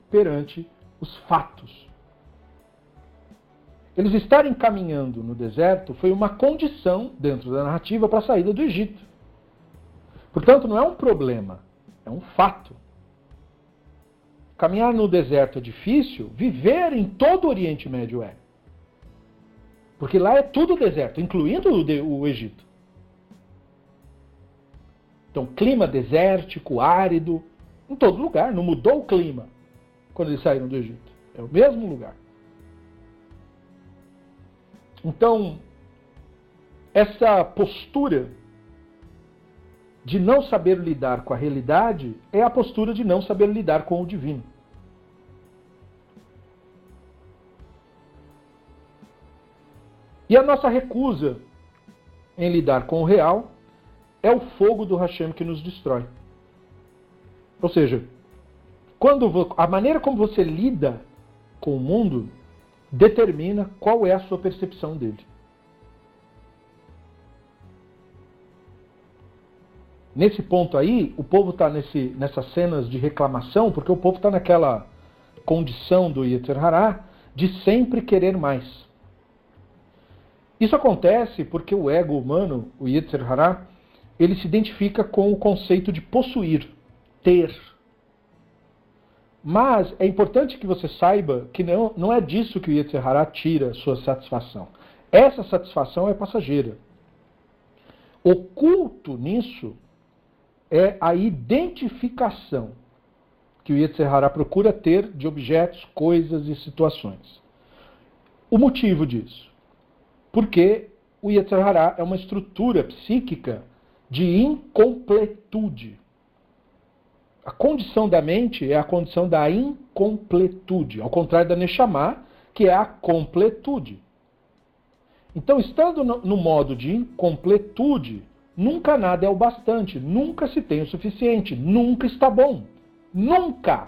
perante os fatos. Eles estarem caminhando no deserto foi uma condição dentro da narrativa para a saída do Egito. Portanto, não é um problema, é um fato. Caminhar no deserto é difícil, viver em todo o Oriente Médio é. Porque lá é tudo deserto, incluindo o, Egito. Então, clima desértico, árido, em todo lugar. Não mudou o clima quando eles saíram do Egito. É o mesmo lugar. Então, essa postura de não saber lidar com a realidade é a postura de não saber lidar com o divino. E a nossa recusa em lidar com o real é o fogo do Hashem que nos destrói. Ou seja, quando a maneira como você lida com o mundo determina qual é a sua percepção dele. Nesse ponto aí, o povo está nessas cenas de reclamação, porque o povo está naquela condição do Yetzer Hará de sempre querer mais. Isso acontece porque o ego humano, o Yetzer Hará, ele se identifica com o conceito de possuir, ter. Mas é importante que você saiba que não, não é disso que o Yetzer Hará tira sua satisfação. Essa satisfação é passageira. Oculto nisso é a identificação que o Yetzer Hará procura ter de objetos, coisas e situações. O motivo disso? Porque o Yetzer Hará é uma estrutura psíquica de incompletude. A condição da mente é a condição da incompletude, ao contrário da Neshama, que é a completude. Então, estando no modo de incompletude, Nunca nada é o bastante, nunca se tem o suficiente, nunca está bom. Nunca!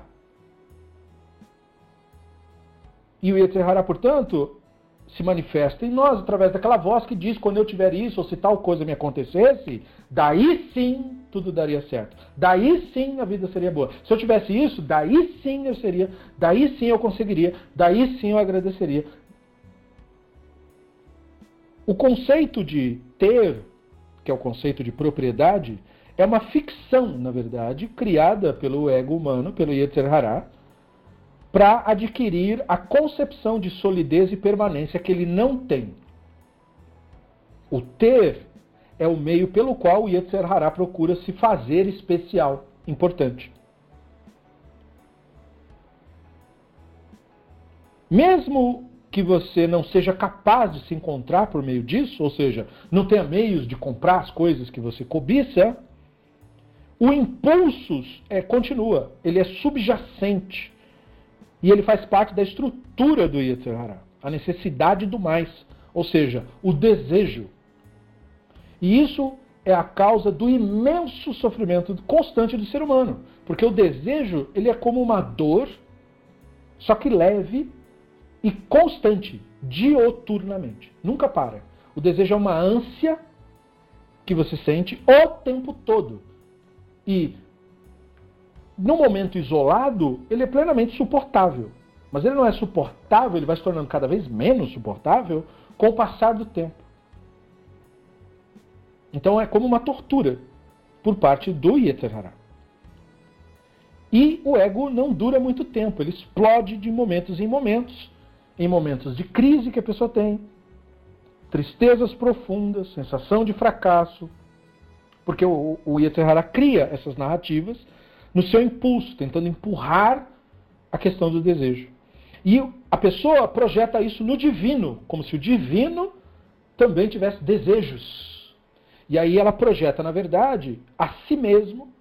E o Yetzirah, portanto, se manifesta em nós através daquela voz que diz: quando eu tiver isso, ou se tal coisa me acontecesse, daí sim tudo daria certo. Daí sim a vida seria boa. Se eu tivesse isso, daí sim eu seria, daí sim eu conseguiria, daí sim eu agradeceria. O conceito de ter que é o conceito de propriedade, é uma ficção, na verdade, criada pelo ego humano, pelo Yetzer Hará, para adquirir a concepção de solidez e permanência que ele não tem. O ter é o meio pelo qual o Yetzer Hará procura se fazer especial, importante. Mesmo que você não seja capaz de se encontrar por meio disso, ou seja, não tenha meios de comprar as coisas que você cobiça, o impulso é, continua, ele é subjacente. E ele faz parte da estrutura do Yetzer a necessidade do mais, ou seja, o desejo. E isso é a causa do imenso sofrimento constante do ser humano, porque o desejo ele é como uma dor, só que leve e constante, dioturnamente. Nunca para. O desejo é uma ânsia que você sente o tempo todo. E no momento isolado, ele é plenamente suportável. Mas ele não é suportável, ele vai se tornando cada vez menos suportável com o passar do tempo. Então é como uma tortura por parte do Yetzirah. E o ego não dura muito tempo, ele explode de momentos em momentos em momentos de crise que a pessoa tem, tristezas profundas, sensação de fracasso, porque o, o Yetzirah cria essas narrativas no seu impulso, tentando empurrar a questão do desejo. E a pessoa projeta isso no divino, como se o divino também tivesse desejos. E aí ela projeta, na verdade, a si mesmo,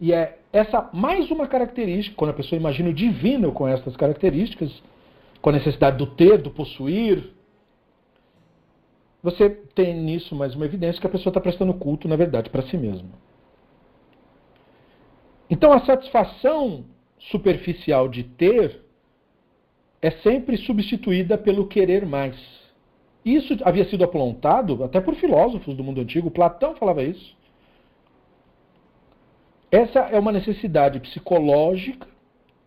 e é essa mais uma característica, quando a pessoa imagina o divino com essas características, com a necessidade do ter, do possuir. Você tem nisso mais uma evidência que a pessoa está prestando culto, na verdade, para si mesma. Então a satisfação superficial de ter é sempre substituída pelo querer mais. Isso havia sido apontado até por filósofos do mundo antigo. Platão falava isso. Essa é uma necessidade psicológica,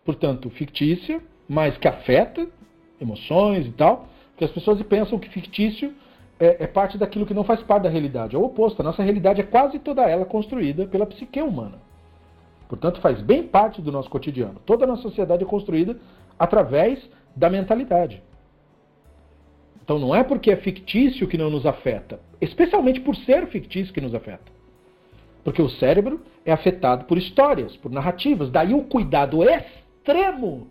portanto fictícia, mas que afeta emoções e tal, porque as pessoas pensam que fictício é, é, parte daquilo que não faz parte da realidade. É o oposto. A nossa realidade é quase toda ela construída pela psique humana. Portanto, faz bem parte do nosso cotidiano. Toda a nossa sociedade é construída através da mentalidade. Então não é porque é fictício que não nos afeta, especialmente por ser fictício que nos afeta. Porque o cérebro é afetado por histórias, por narrativas. Daí o cuidado extremo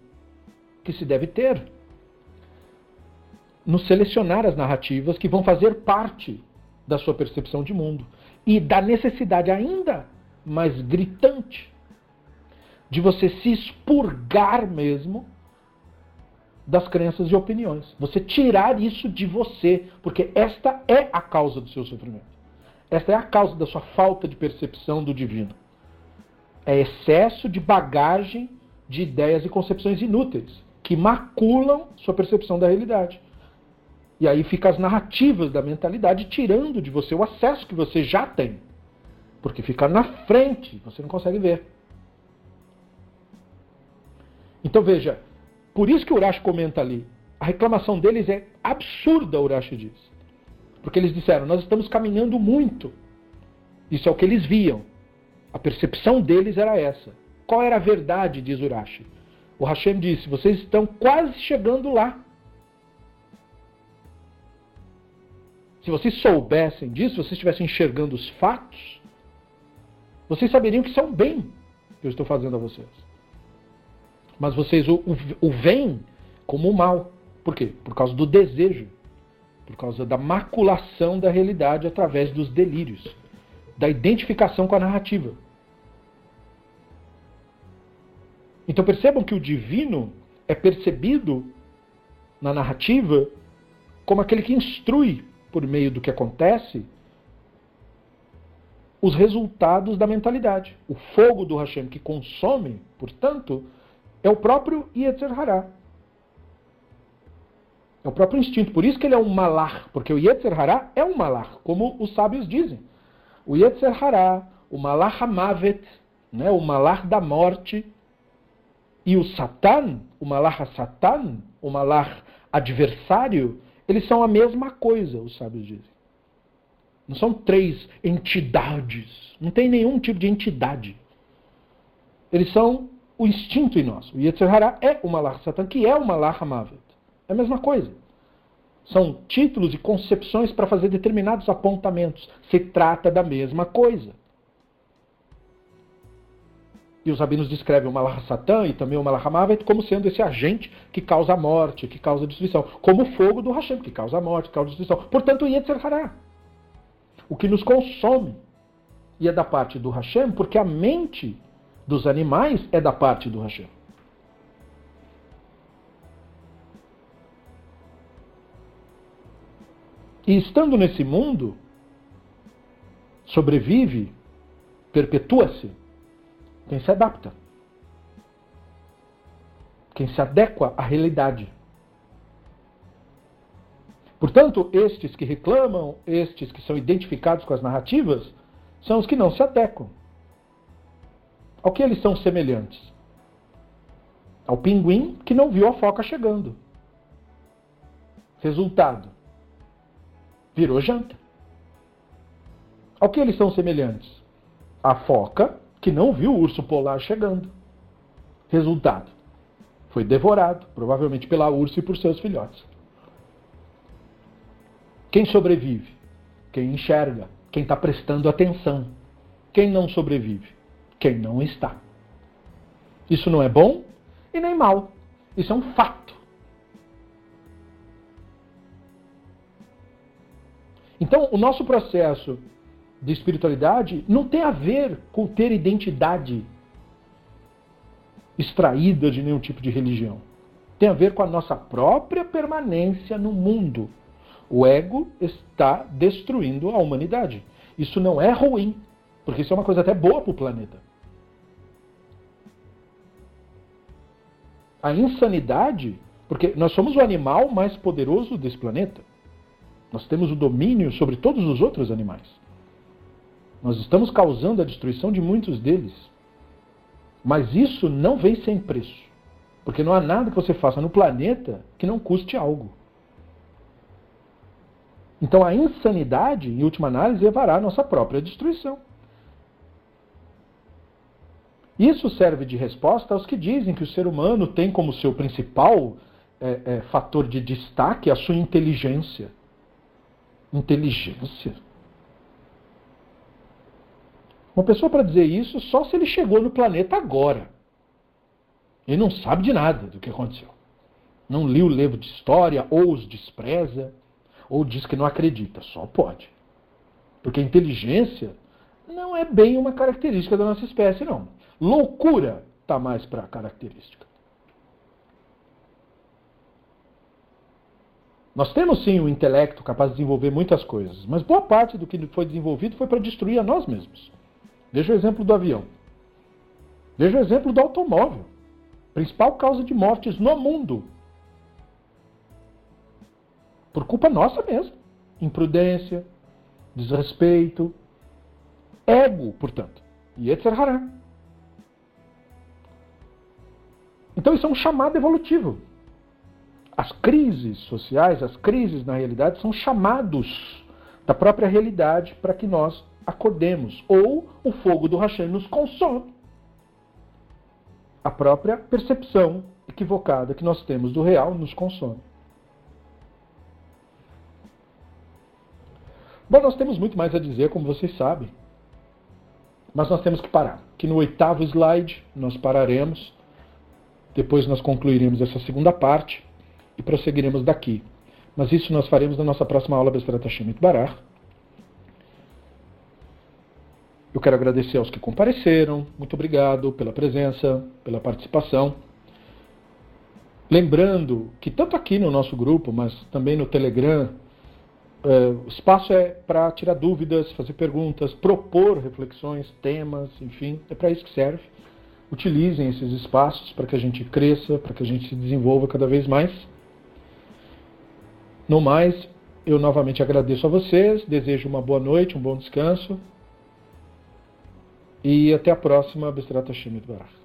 que se deve ter no selecionar as narrativas que vão fazer parte da sua percepção de mundo e da necessidade ainda mais gritante de você se expurgar mesmo das crenças e opiniões. Você tirar isso de você, porque esta é a causa do seu sofrimento. Esta é a causa da sua falta de percepção do divino. É excesso de bagagem de ideias e concepções inúteis que maculam sua percepção da realidade. E aí fica as narrativas da mentalidade tirando de você o acesso que você já tem. Porque fica na frente, você não consegue ver. Então veja, por isso que o Urash comenta ali. A reclamação deles é absurda, o Urash diz. Porque eles disseram, nós estamos caminhando muito. Isso é o que eles viam. A percepção deles era essa. Qual era a verdade, diz Urashi? O Hashem disse, vocês estão quase chegando lá. Se vocês soubessem disso, se vocês estivessem enxergando os fatos, vocês saberiam que é um bem que eu estou fazendo a vocês. Mas vocês o, o, o veem como o mal. Por quê? Por causa do desejo. Por causa da maculação da realidade através dos delírios. Da identificação com a narrativa. Então percebam que o divino é percebido na narrativa como aquele que instrui por meio do que acontece, os resultados da mentalidade. O fogo do Hashem que consome, portanto, é o próprio Yetzer Hará. É o próprio instinto. Por isso que ele é um malar, porque o Yetzer Hará é um malar, como os sábios dizem. O Yetzer Hará, o malar Hamavet, né, o malar da morte, e o Satan, o malar Satan, o malar adversário, eles são a mesma coisa, os sábios dizem. Não são três entidades. Não tem nenhum tipo de entidade. Eles são o instinto em nós. O Yetzer Hará é o Malach Satan, que é o Malach Hamavet. É a mesma coisa. São títulos e concepções para fazer determinados apontamentos. Se trata da mesma coisa. E os rabinos descrevem o Malach Satan e também o Malach Hamavet como sendo esse agente que causa a morte, que causa a destruição. Como o fogo do Hashem, que causa a morte, que causa a destruição. Portanto, o Yetzer. O que nos consome. E é da parte do Hashem, porque a mente dos animais é da parte do Hashem. E estando nesse mundo, sobrevive, perpetua-se quem se adapta. Quem se adequa à realidade. Portanto, estes que reclamam, estes que são identificados com as narrativas, são os que não se adequam. Ao que eles são semelhantes? Ao pinguim que não viu a foca chegando. Resultado: virou janta. Ao que eles são semelhantes? A foca que não viu o urso polar chegando. Resultado: foi devorado, provavelmente pela ursa e por seus filhotes. Quem sobrevive? Quem enxerga, quem está prestando atenção. Quem não sobrevive? Quem não está. Isso não é bom e nem mal. Isso é um fato. Então, o nosso processo de espiritualidade não tem a ver com ter identidade extraída de nenhum tipo de religião. Tem a ver com a nossa própria permanência no mundo. O ego está destruindo a humanidade. Isso não é ruim, porque isso é uma coisa até boa para o planeta. A insanidade, porque nós somos o animal mais poderoso desse planeta. Nós temos o domínio sobre todos os outros animais. Nós estamos causando a destruição de muitos deles. Mas isso não vem sem preço. Porque não há nada que você faça no planeta que não custe algo. Então a insanidade, em última análise, levará à nossa própria destruição. Isso serve de resposta aos que dizem que o ser humano tem como seu principal é, é, fator de destaque a sua inteligência. Inteligência? Uma pessoa para dizer isso só se ele chegou no planeta agora. Ele não sabe de nada do que aconteceu. Não li o livro de história, ou os despreza, ou diz que não acredita. Só pode. Porque a inteligência não é bem uma característica da nossa espécie, não. Loucura está mais para a característica. Nós temos sim o um intelecto capaz de desenvolver muitas coisas, mas boa parte do que foi desenvolvido foi para destruir a nós mesmos. Veja o exemplo do avião. Veja o exemplo do automóvel. Principal causa de mortes no mundo. Por culpa nossa mesmo. Imprudência, desrespeito, ego, portanto. Yetzer Hará. Então isso é um chamado evolutivo. As crises sociais, as crises na realidade, são chamados da própria realidade para que nós acordemos. Ou o fogo do Hashem nos consome. A própria percepção equivocada que nós temos do real nos consome. Bom, nós temos muito mais a dizer, como vocês sabem. Mas nós temos que parar. Que no oitavo slide nós pararemos. Depois nós concluiremos essa segunda parte e prosseguiremos daqui. Mas isso nós faremos na nossa próxima aula Bestrat Hashem Barar. Eu quero agradecer aos que compareceram. Muito obrigado pela presença, pela participação. Lembrando que tanto aqui no nosso grupo, mas também no Telegram, é, o espaço é para tirar dúvidas, fazer perguntas, propor reflexões, temas, enfim, é para isso que serve. Utilizem esses espaços para que a gente cresça, para que a gente se desenvolva cada vez mais. No mais, eu novamente agradeço a vocês, desejo uma boa noite, um bom descanso e até a próxima, Bestrata Shemit Barach.